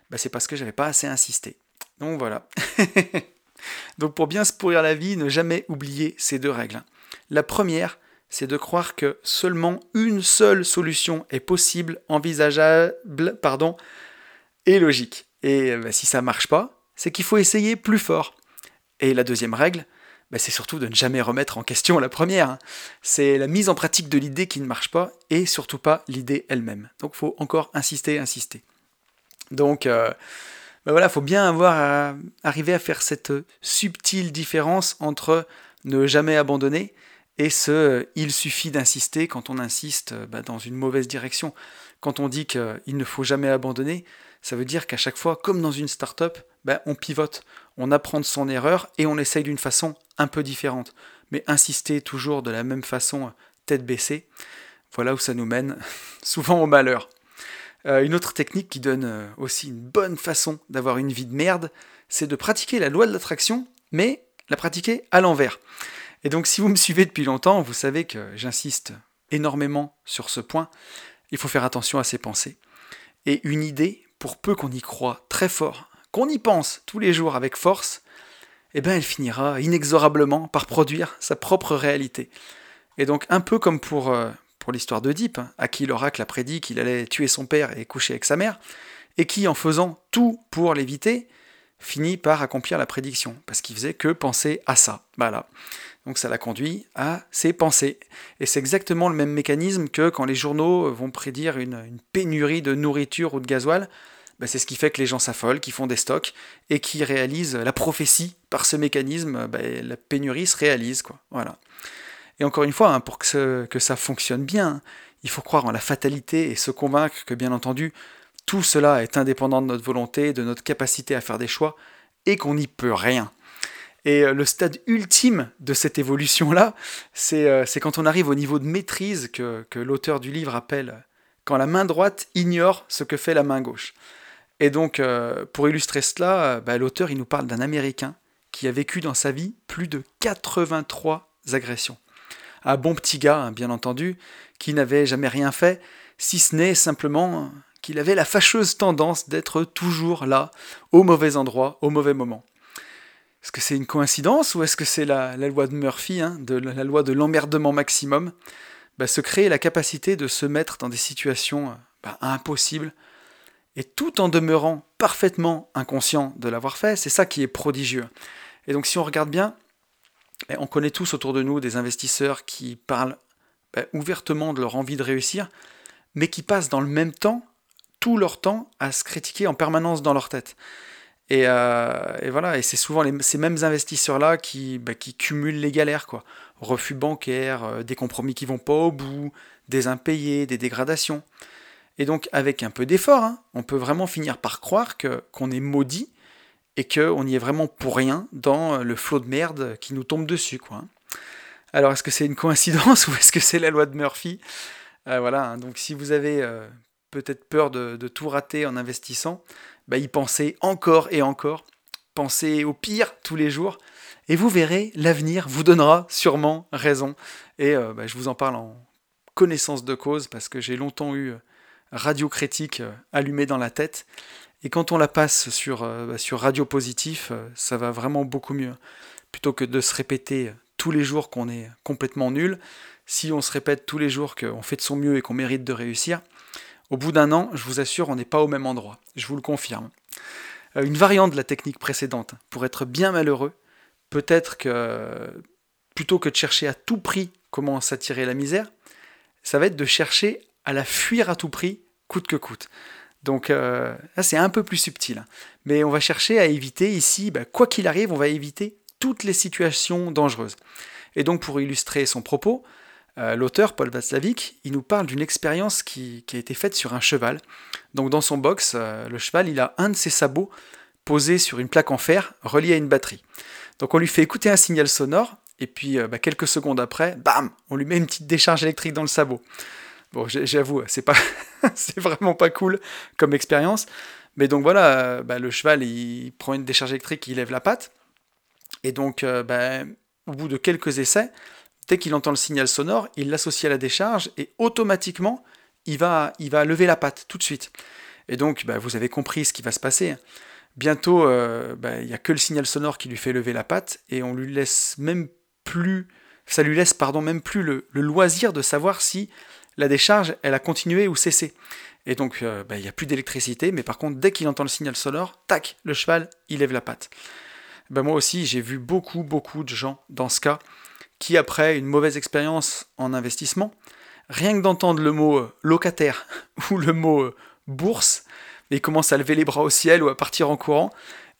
Speaker 1: ben c'est parce que j'avais pas assez insisté. Donc voilà. *laughs* Donc pour bien se pourrir la vie, ne jamais oublier ces deux règles. La première, c'est de croire que seulement une seule solution est possible, envisageable, pardon, et logique. Et bah, si ça marche pas, c'est qu'il faut essayer plus fort. Et la deuxième règle, bah, c'est surtout de ne jamais remettre en question la première. Hein. C'est la mise en pratique de l'idée qui ne marche pas et surtout pas l'idée elle-même. Donc il faut encore insister, insister. Donc euh, bah, voilà, il faut bien avoir arriver à faire cette subtile différence entre ne jamais abandonner et ce il suffit d'insister quand on insiste dans une mauvaise direction. Quand on dit qu'il ne faut jamais abandonner, ça veut dire qu'à chaque fois, comme dans une start-up, ben, on pivote, on apprend de son erreur et on essaye d'une façon un peu différente. Mais insister toujours de la même façon, tête baissée, voilà où ça nous mène *laughs* souvent au malheur. Euh, une autre technique qui donne euh, aussi une bonne façon d'avoir une vie de merde, c'est de pratiquer la loi de l'attraction, mais la pratiquer à l'envers. Et donc si vous me suivez depuis longtemps, vous savez que j'insiste énormément sur ce point. Il faut faire attention à ses pensées. Et une idée pour peu qu'on y croit très fort, qu'on y pense tous les jours avec force, eh bien elle finira inexorablement par produire sa propre réalité. Et donc un peu comme pour, euh, pour l'histoire d'Oedipe, à qui l'oracle a prédit qu'il allait tuer son père et coucher avec sa mère, et qui, en faisant tout pour l'éviter, finit par accomplir la prédiction, parce qu'il faisait que penser à ça. Voilà. Donc ça l'a conduit à ses pensées. Et c'est exactement le même mécanisme que quand les journaux vont prédire une, pénurie de nourriture ou de gasoil, bah, c'est ce qui fait que les gens s'affolent, qui font des stocks et qui réalisent la prophétie par ce mécanisme, bah, la pénurie se réalise. Voilà. Et encore une fois, hein, pour que, ça fonctionne bien, il faut croire en la fatalité et se convaincre que bien entendu, tout cela est indépendant de notre volonté, de notre capacité à faire des choix, et qu'on n'y peut rien. Et euh, le stade ultime de cette évolution-là, euh, c'est quand on arrive au niveau de maîtrise que, l'auteur du livre appelle quand la main droite ignore ce que fait la main gauche. Et donc, euh, pour illustrer cela, bah, l'auteur il nous parle d'un Américain qui a vécu dans sa vie plus de 83 agressions. Un bon petit gars, hein, bien entendu, qui n'avait jamais rien fait, si ce n'est simplement qu'il avait la fâcheuse tendance d'être toujours là, au mauvais endroit, au mauvais moment. Est-ce que c'est une coïncidence ou est-ce que c'est la, loi de Murphy, hein, de, la loi de l'emmerdement maximum? Bah, Se créer la capacité de se mettre dans des situations bah, impossibles et tout en demeurant parfaitement inconscient de l'avoir fait, c'est ça qui est prodigieux. Et donc si on regarde bien, on connaît tous autour de nous des investisseurs qui parlent bah, ouvertement de leur envie de réussir, mais qui passent dans le même temps tout leur temps à se critiquer en permanence dans leur tête. Euh, et, voilà, et c'est souvent ces mêmes investisseurs-là qui, bah, qui cumulent les galères, quoi. Refus bancaires, euh, des compromis qui vont pas au bout, des impayés, des dégradations. Et donc, avec un peu d'effort, hein, on peut vraiment finir par croire qu'on est maudit et qu'on y est vraiment pour rien dans le flot de merde qui nous tombe dessus, quoi. Alors, est-ce que c'est une coïncidence *laughs* ou est-ce que c'est la loi de Murphy? Euh, Voilà, hein. donc si vous avez peut-être peur de, tout rater en investissant, bah, y penser encore et encore, pensez au pire tous les jours, et vous verrez, l'avenir vous donnera sûrement raison. Et euh, bah, je vous en parle en connaissance de cause, parce que j'ai longtemps eu euh, Radio Critique euh, allumée dans la tête, et quand on la passe sur, bah, sur Radio Positif, ça va vraiment beaucoup mieux. Plutôt que de se répéter tous les jours qu'on est complètement nul, si on se répète tous les jours qu'on fait de son mieux et qu'on mérite de réussir, au bout d'un an, je vous assure, on n'est pas au même endroit. Je vous le confirme. Euh, une variante de la technique précédente, pour être bien malheureux, peut-être que plutôt que de chercher à tout prix comment s'attirer la misère, ça va être de chercher à la fuir à tout prix, coûte que coûte. Donc euh, là, c'est un peu plus subtil. Mais on va chercher à éviter ici, bah, quoi qu'il arrive, on va éviter toutes les situations dangereuses. Et donc pour illustrer son propos, euh, l'auteur, Paul Václavic, il nous parle d'une expérience qui, a été faite sur un cheval. Donc dans son box, euh, le cheval, il a un de ses sabots posé sur une plaque en fer reliée à une batterie. Donc on lui fait écouter un signal sonore, et puis bah, quelques secondes après, bam, on lui met une petite décharge électrique dans le sabot. Bon, j'avoue, c'est pas, *laughs* vraiment pas cool comme expérience. Mais donc voilà, euh, bah, le cheval, il prend une décharge électrique, il lève la patte. Et donc, euh, bah, au bout de quelques essais, dès qu'il entend le signal sonore, il l'associe à la décharge et automatiquement, il va, il va lever la patte tout de suite. Et donc, bah, vous avez compris ce qui va se passer. Bientôt, euh, il n'y a que le signal sonore qui lui fait lever la patte et on lui laisse même plus, ça lui laisse pardon même plus le loisir de savoir si la décharge, elle a continué ou cessé. Et donc, euh, bah, il n'y a plus d'électricité, mais par contre, dès qu'il entend le signal sonore, tac, le cheval, il lève la patte. Ben, moi aussi, j'ai vu beaucoup, beaucoup de gens dans ce cas qui, après une mauvaise expérience en investissement, rien que d'entendre le mot euh, locataire *laughs* ou le mot euh, bourse, ils commencent à lever les bras au ciel ou à partir en courant.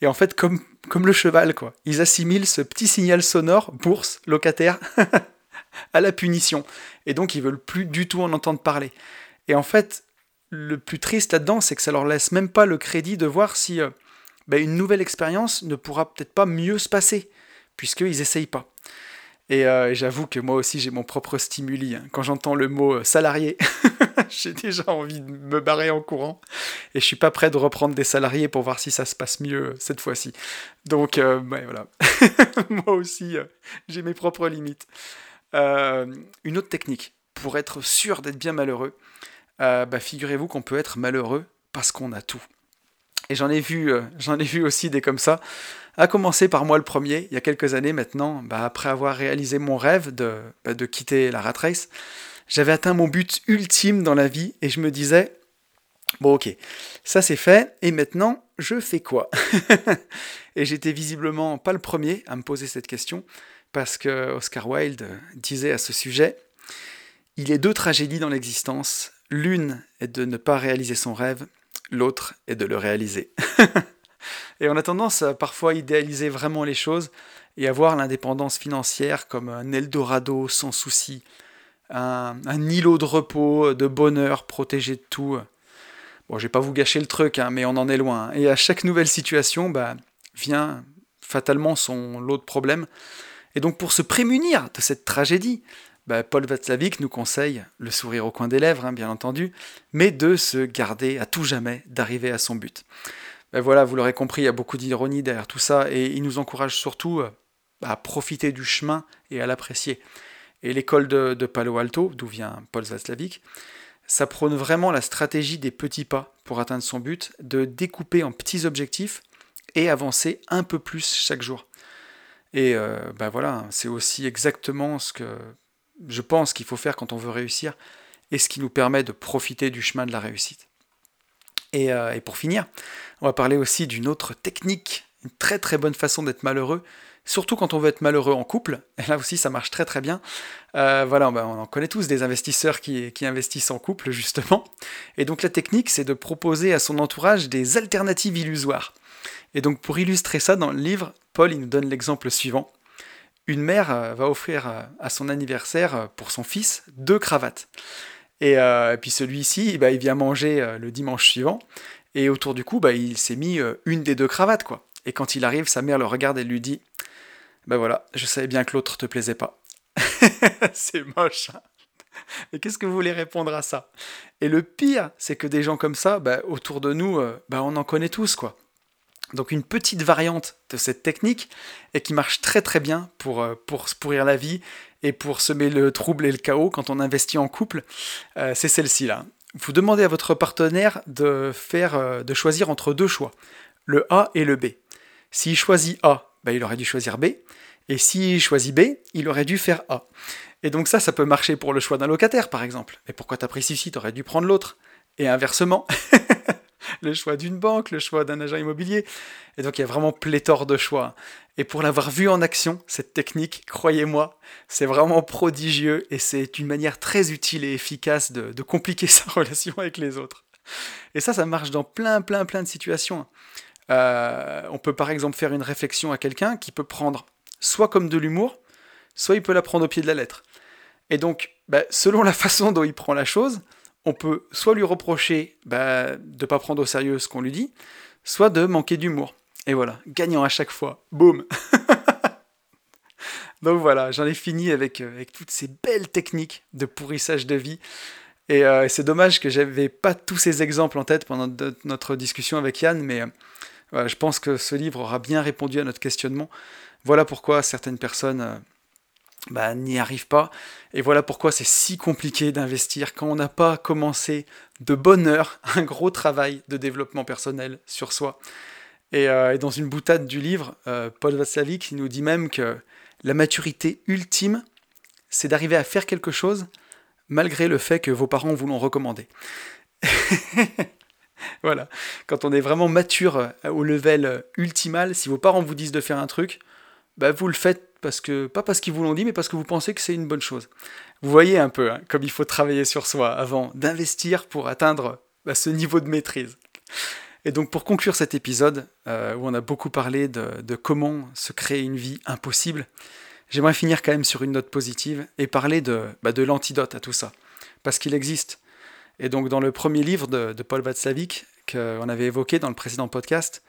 Speaker 1: Et en fait, comme, comme le cheval, quoi. Ils assimilent ce petit signal sonore, bourse, locataire, *laughs* à la punition. Et donc, ils veulent plus du tout en entendre parler. Et en fait, le plus triste là-dedans, c'est que ça leur laisse même pas le crédit de voir si euh, bah, une nouvelle expérience ne pourra peut-être pas mieux se passer, puisqu'ils essayent pas. Et euh, j'avoue que moi aussi, j'ai mon propre stimuli. Hein. Quand j'entends le mot euh, salarié, *laughs* j'ai déjà envie de me barrer en courant. Et je suis pas prêt de reprendre des salariés pour voir si ça se passe mieux cette fois-ci. Donc, voilà. *laughs* moi aussi, j'ai mes propres limites. Euh, une autre technique, pour être sûr d'être bien malheureux, euh, bah, figurez-vous qu'on peut être malheureux parce qu'on a tout. Et j'en ai vu, euh, j'en ai vu aussi des comme ça. À commencer par moi le premier, il y a quelques années maintenant, bah, après avoir réalisé mon rêve de, bah, de quitter la rat race, j'avais atteint mon but ultime dans la vie et je me disais, bon ok, ça c'est fait, et maintenant je fais quoi? *laughs* Et j'étais visiblement pas le premier à me poser cette question, parce que Oscar Wilde disait à ce sujet Il a deux tragédies dans l'existence. L'une est de ne pas réaliser son rêve, l'autre est de le réaliser. *laughs* et on a tendance à parfois idéaliser vraiment les choses et à voir l'indépendance financière comme un Eldorado sans souci, un, îlot de repos, de bonheur, protégé de tout. Bon, je vais pas vous gâcher le truc, hein, mais on en est loin. Et à chaque nouvelle situation, bah, vient fatalement son lot de problèmes. Et donc pour se prémunir de cette tragédie, bah, Paul Václavic nous conseille le sourire au coin des lèvres, hein, bien entendu, mais de se garder à tout jamais d'arriver à son but. Ben voilà, vous l'aurez compris, il y a beaucoup d'ironie derrière tout ça, et il nous encourage surtout euh, à profiter du chemin et à l'apprécier. Et l'école de, Palo Alto, d'où vient Paul Václavic, ça prône vraiment la stratégie des petits pas pour atteindre son but, de découper en petits objectifs et avancer un peu plus chaque jour. Et ben voilà, c'est aussi exactement ce que je pense qu'il faut faire quand on veut réussir et ce qui nous permet de profiter du chemin de la réussite. Et, euh, et pour finir, on va parler aussi d'une autre technique, une très très bonne façon d'être malheureux, surtout quand on veut être malheureux en couple. Et là aussi, ça marche très très bien. Euh, voilà, ben, on en connaît tous des investisseurs qui, qui investissent en couple, justement. Et donc la technique, c'est de proposer à son entourage des alternatives illusoires. Et donc pour illustrer ça dans le livre, Paul il nous donne l'exemple suivant. Une mère euh, va offrir euh, à son anniversaire euh, pour son fils deux cravates. Et, puis celui-ci, bah, il vient manger le dimanche suivant. Et autour du cou, bah, il s'est mis une des deux cravates. quoi. Et quand il arrive, sa mère le regarde et lui dit Ben voilà, je savais bien que l'autre te plaisait pas. *laughs* c'est moche. Hein. Et qu'est-ce que vous voulez répondre à ça? Et le pire, c'est que des gens comme ça, bah, autour de nous, bah, on en connaît tous, quoi. Donc une petite variante de cette technique et qui marche très très bien pour, euh, se pourrir la vie et pour semer le trouble et le chaos quand on investit en couple, euh, c'est celle-ci là. Vous demandez à votre partenaire de, faire, euh, de choisir entre deux choix, le A et le B. S'il choisit A, bah, il aurait dû choisir B. Et s'il choisit B, il aurait dû faire A. Et donc ça, ça peut marcher pour le choix d'un locataire, par exemple. Mais pourquoi t'as pris tu T'aurais dû prendre l'autre? Et inversement, *laughs* le choix d'une banque, le choix d'un agent immobilier. Et donc il y a vraiment pléthore de choix. Et pour l'avoir vu en action, cette technique, croyez-moi, c'est vraiment prodigieux et c'est une manière très utile et efficace de, compliquer *laughs* sa relation avec les autres. Et ça, ça marche dans plein, plein, plein de situations. Euh, on peut par exemple faire une réflexion à quelqu'un qui peut prendre soit comme de l'humour, soit il peut la prendre au pied de la lettre. Et donc, bah, selon la *laughs* façon dont il prend la chose, on peut soit lui reprocher bah, de ne pas prendre au sérieux ce qu'on lui dit, soit de manquer d'humour. Et voilà, gagnant à chaque fois. Boum *laughs* Donc voilà, j'en ai fini avec, euh, avec toutes ces belles techniques de pourrissage de vie. Et euh, c'est dommage que j'avais pas tous ces exemples en tête pendant notre discussion avec Yann, mais euh, je pense que ce livre aura bien répondu à notre questionnement. Voilà pourquoi certaines personnes bah, n'y arrive pas. Et voilà pourquoi c'est si compliqué d'investir quand on n'a pas commencé de bonne heure *laughs* un gros travail de développement personnel sur soi. Et, euh, dans une boutade du livre, euh, Paul Václavic nous dit même que la maturité ultime, c'est d'arriver à faire quelque chose malgré le fait que vos parents vous l'ont recommandé. *laughs* voilà, quand on est vraiment mature euh, au level ultimal, si vos parents vous disent de faire un truc, bah vous le faites parce que pas parce qu'ils vous l'ont dit, mais parce que vous pensez que c'est une bonne chose. Vous voyez un peu hein, comme il faut travailler sur soi avant d'investir pour atteindre bah, ce niveau de maîtrise. Et donc pour conclure cet épisode, euh, où on a beaucoup parlé de, comment se créer une vie impossible, j'aimerais finir quand même sur une note positive et parler de, bah, de l'antidote à tout ça. Parce qu'il existe. Et donc dans le premier livre de, Paul Václavic, qu'on avait évoqué dans le précédent podcast,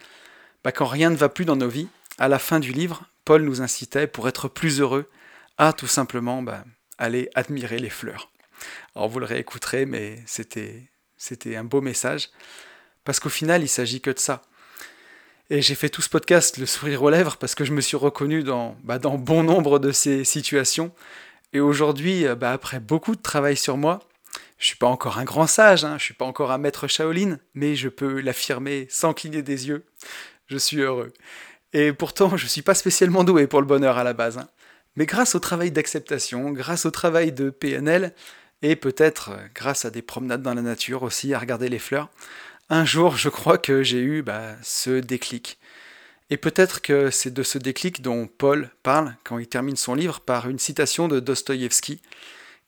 Speaker 1: bah, quand rien ne va plus dans nos vies, à la fin du livre, Paul nous incitait, pour être plus heureux, à tout simplement bah, aller admirer les fleurs. Alors vous le réécouterez, mais c'était, un beau message, parce qu'au final, il s'agit que de ça. Et j'ai fait tout ce podcast le sourire aux lèvres parce que je me suis reconnu dans, bah, bon nombre de ces situations. Et aujourd'hui, bah, après beaucoup de travail sur moi, je suis pas encore un grand sage, hein, je suis pas encore un maître Shaolin, mais je peux l'affirmer sans cligner des yeux. Je suis heureux. Et pourtant, je ne suis pas spécialement doué pour le bonheur à la base. Hein. Mais grâce au travail d'acceptation, grâce au travail de PNL, et peut-être euh, grâce à des promenades dans la nature aussi, à regarder les fleurs, un jour, je crois que j'ai eu bah, ce déclic. Et peut-être que c'est de ce déclic dont Paul parle quand il termine son livre par une citation de Dostoïevski,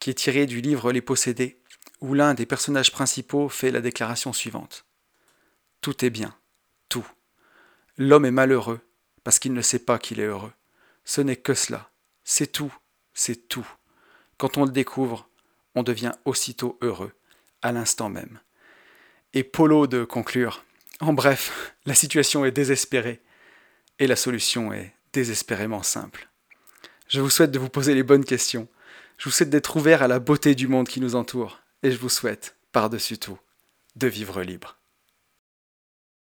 Speaker 1: qui est tirée du livre Les Possédés, où l'un des personnages principaux fait la déclaration suivante. Tout est bien, tout. L'homme est malheureux, parce qu'il ne sait pas qu'il est heureux. Ce n'est que cela. C'est tout. C'est tout. Quand on le découvre, on devient aussitôt heureux, à l'instant même. Et Polo de conclure. En bref, *laughs* la situation est désespérée, et la solution est désespérément simple. Je vous souhaite de vous poser les bonnes questions. Je vous souhaite d'être ouvert à la beauté du monde qui nous entoure. Et je vous souhaite, par-dessus tout, de vivre libre.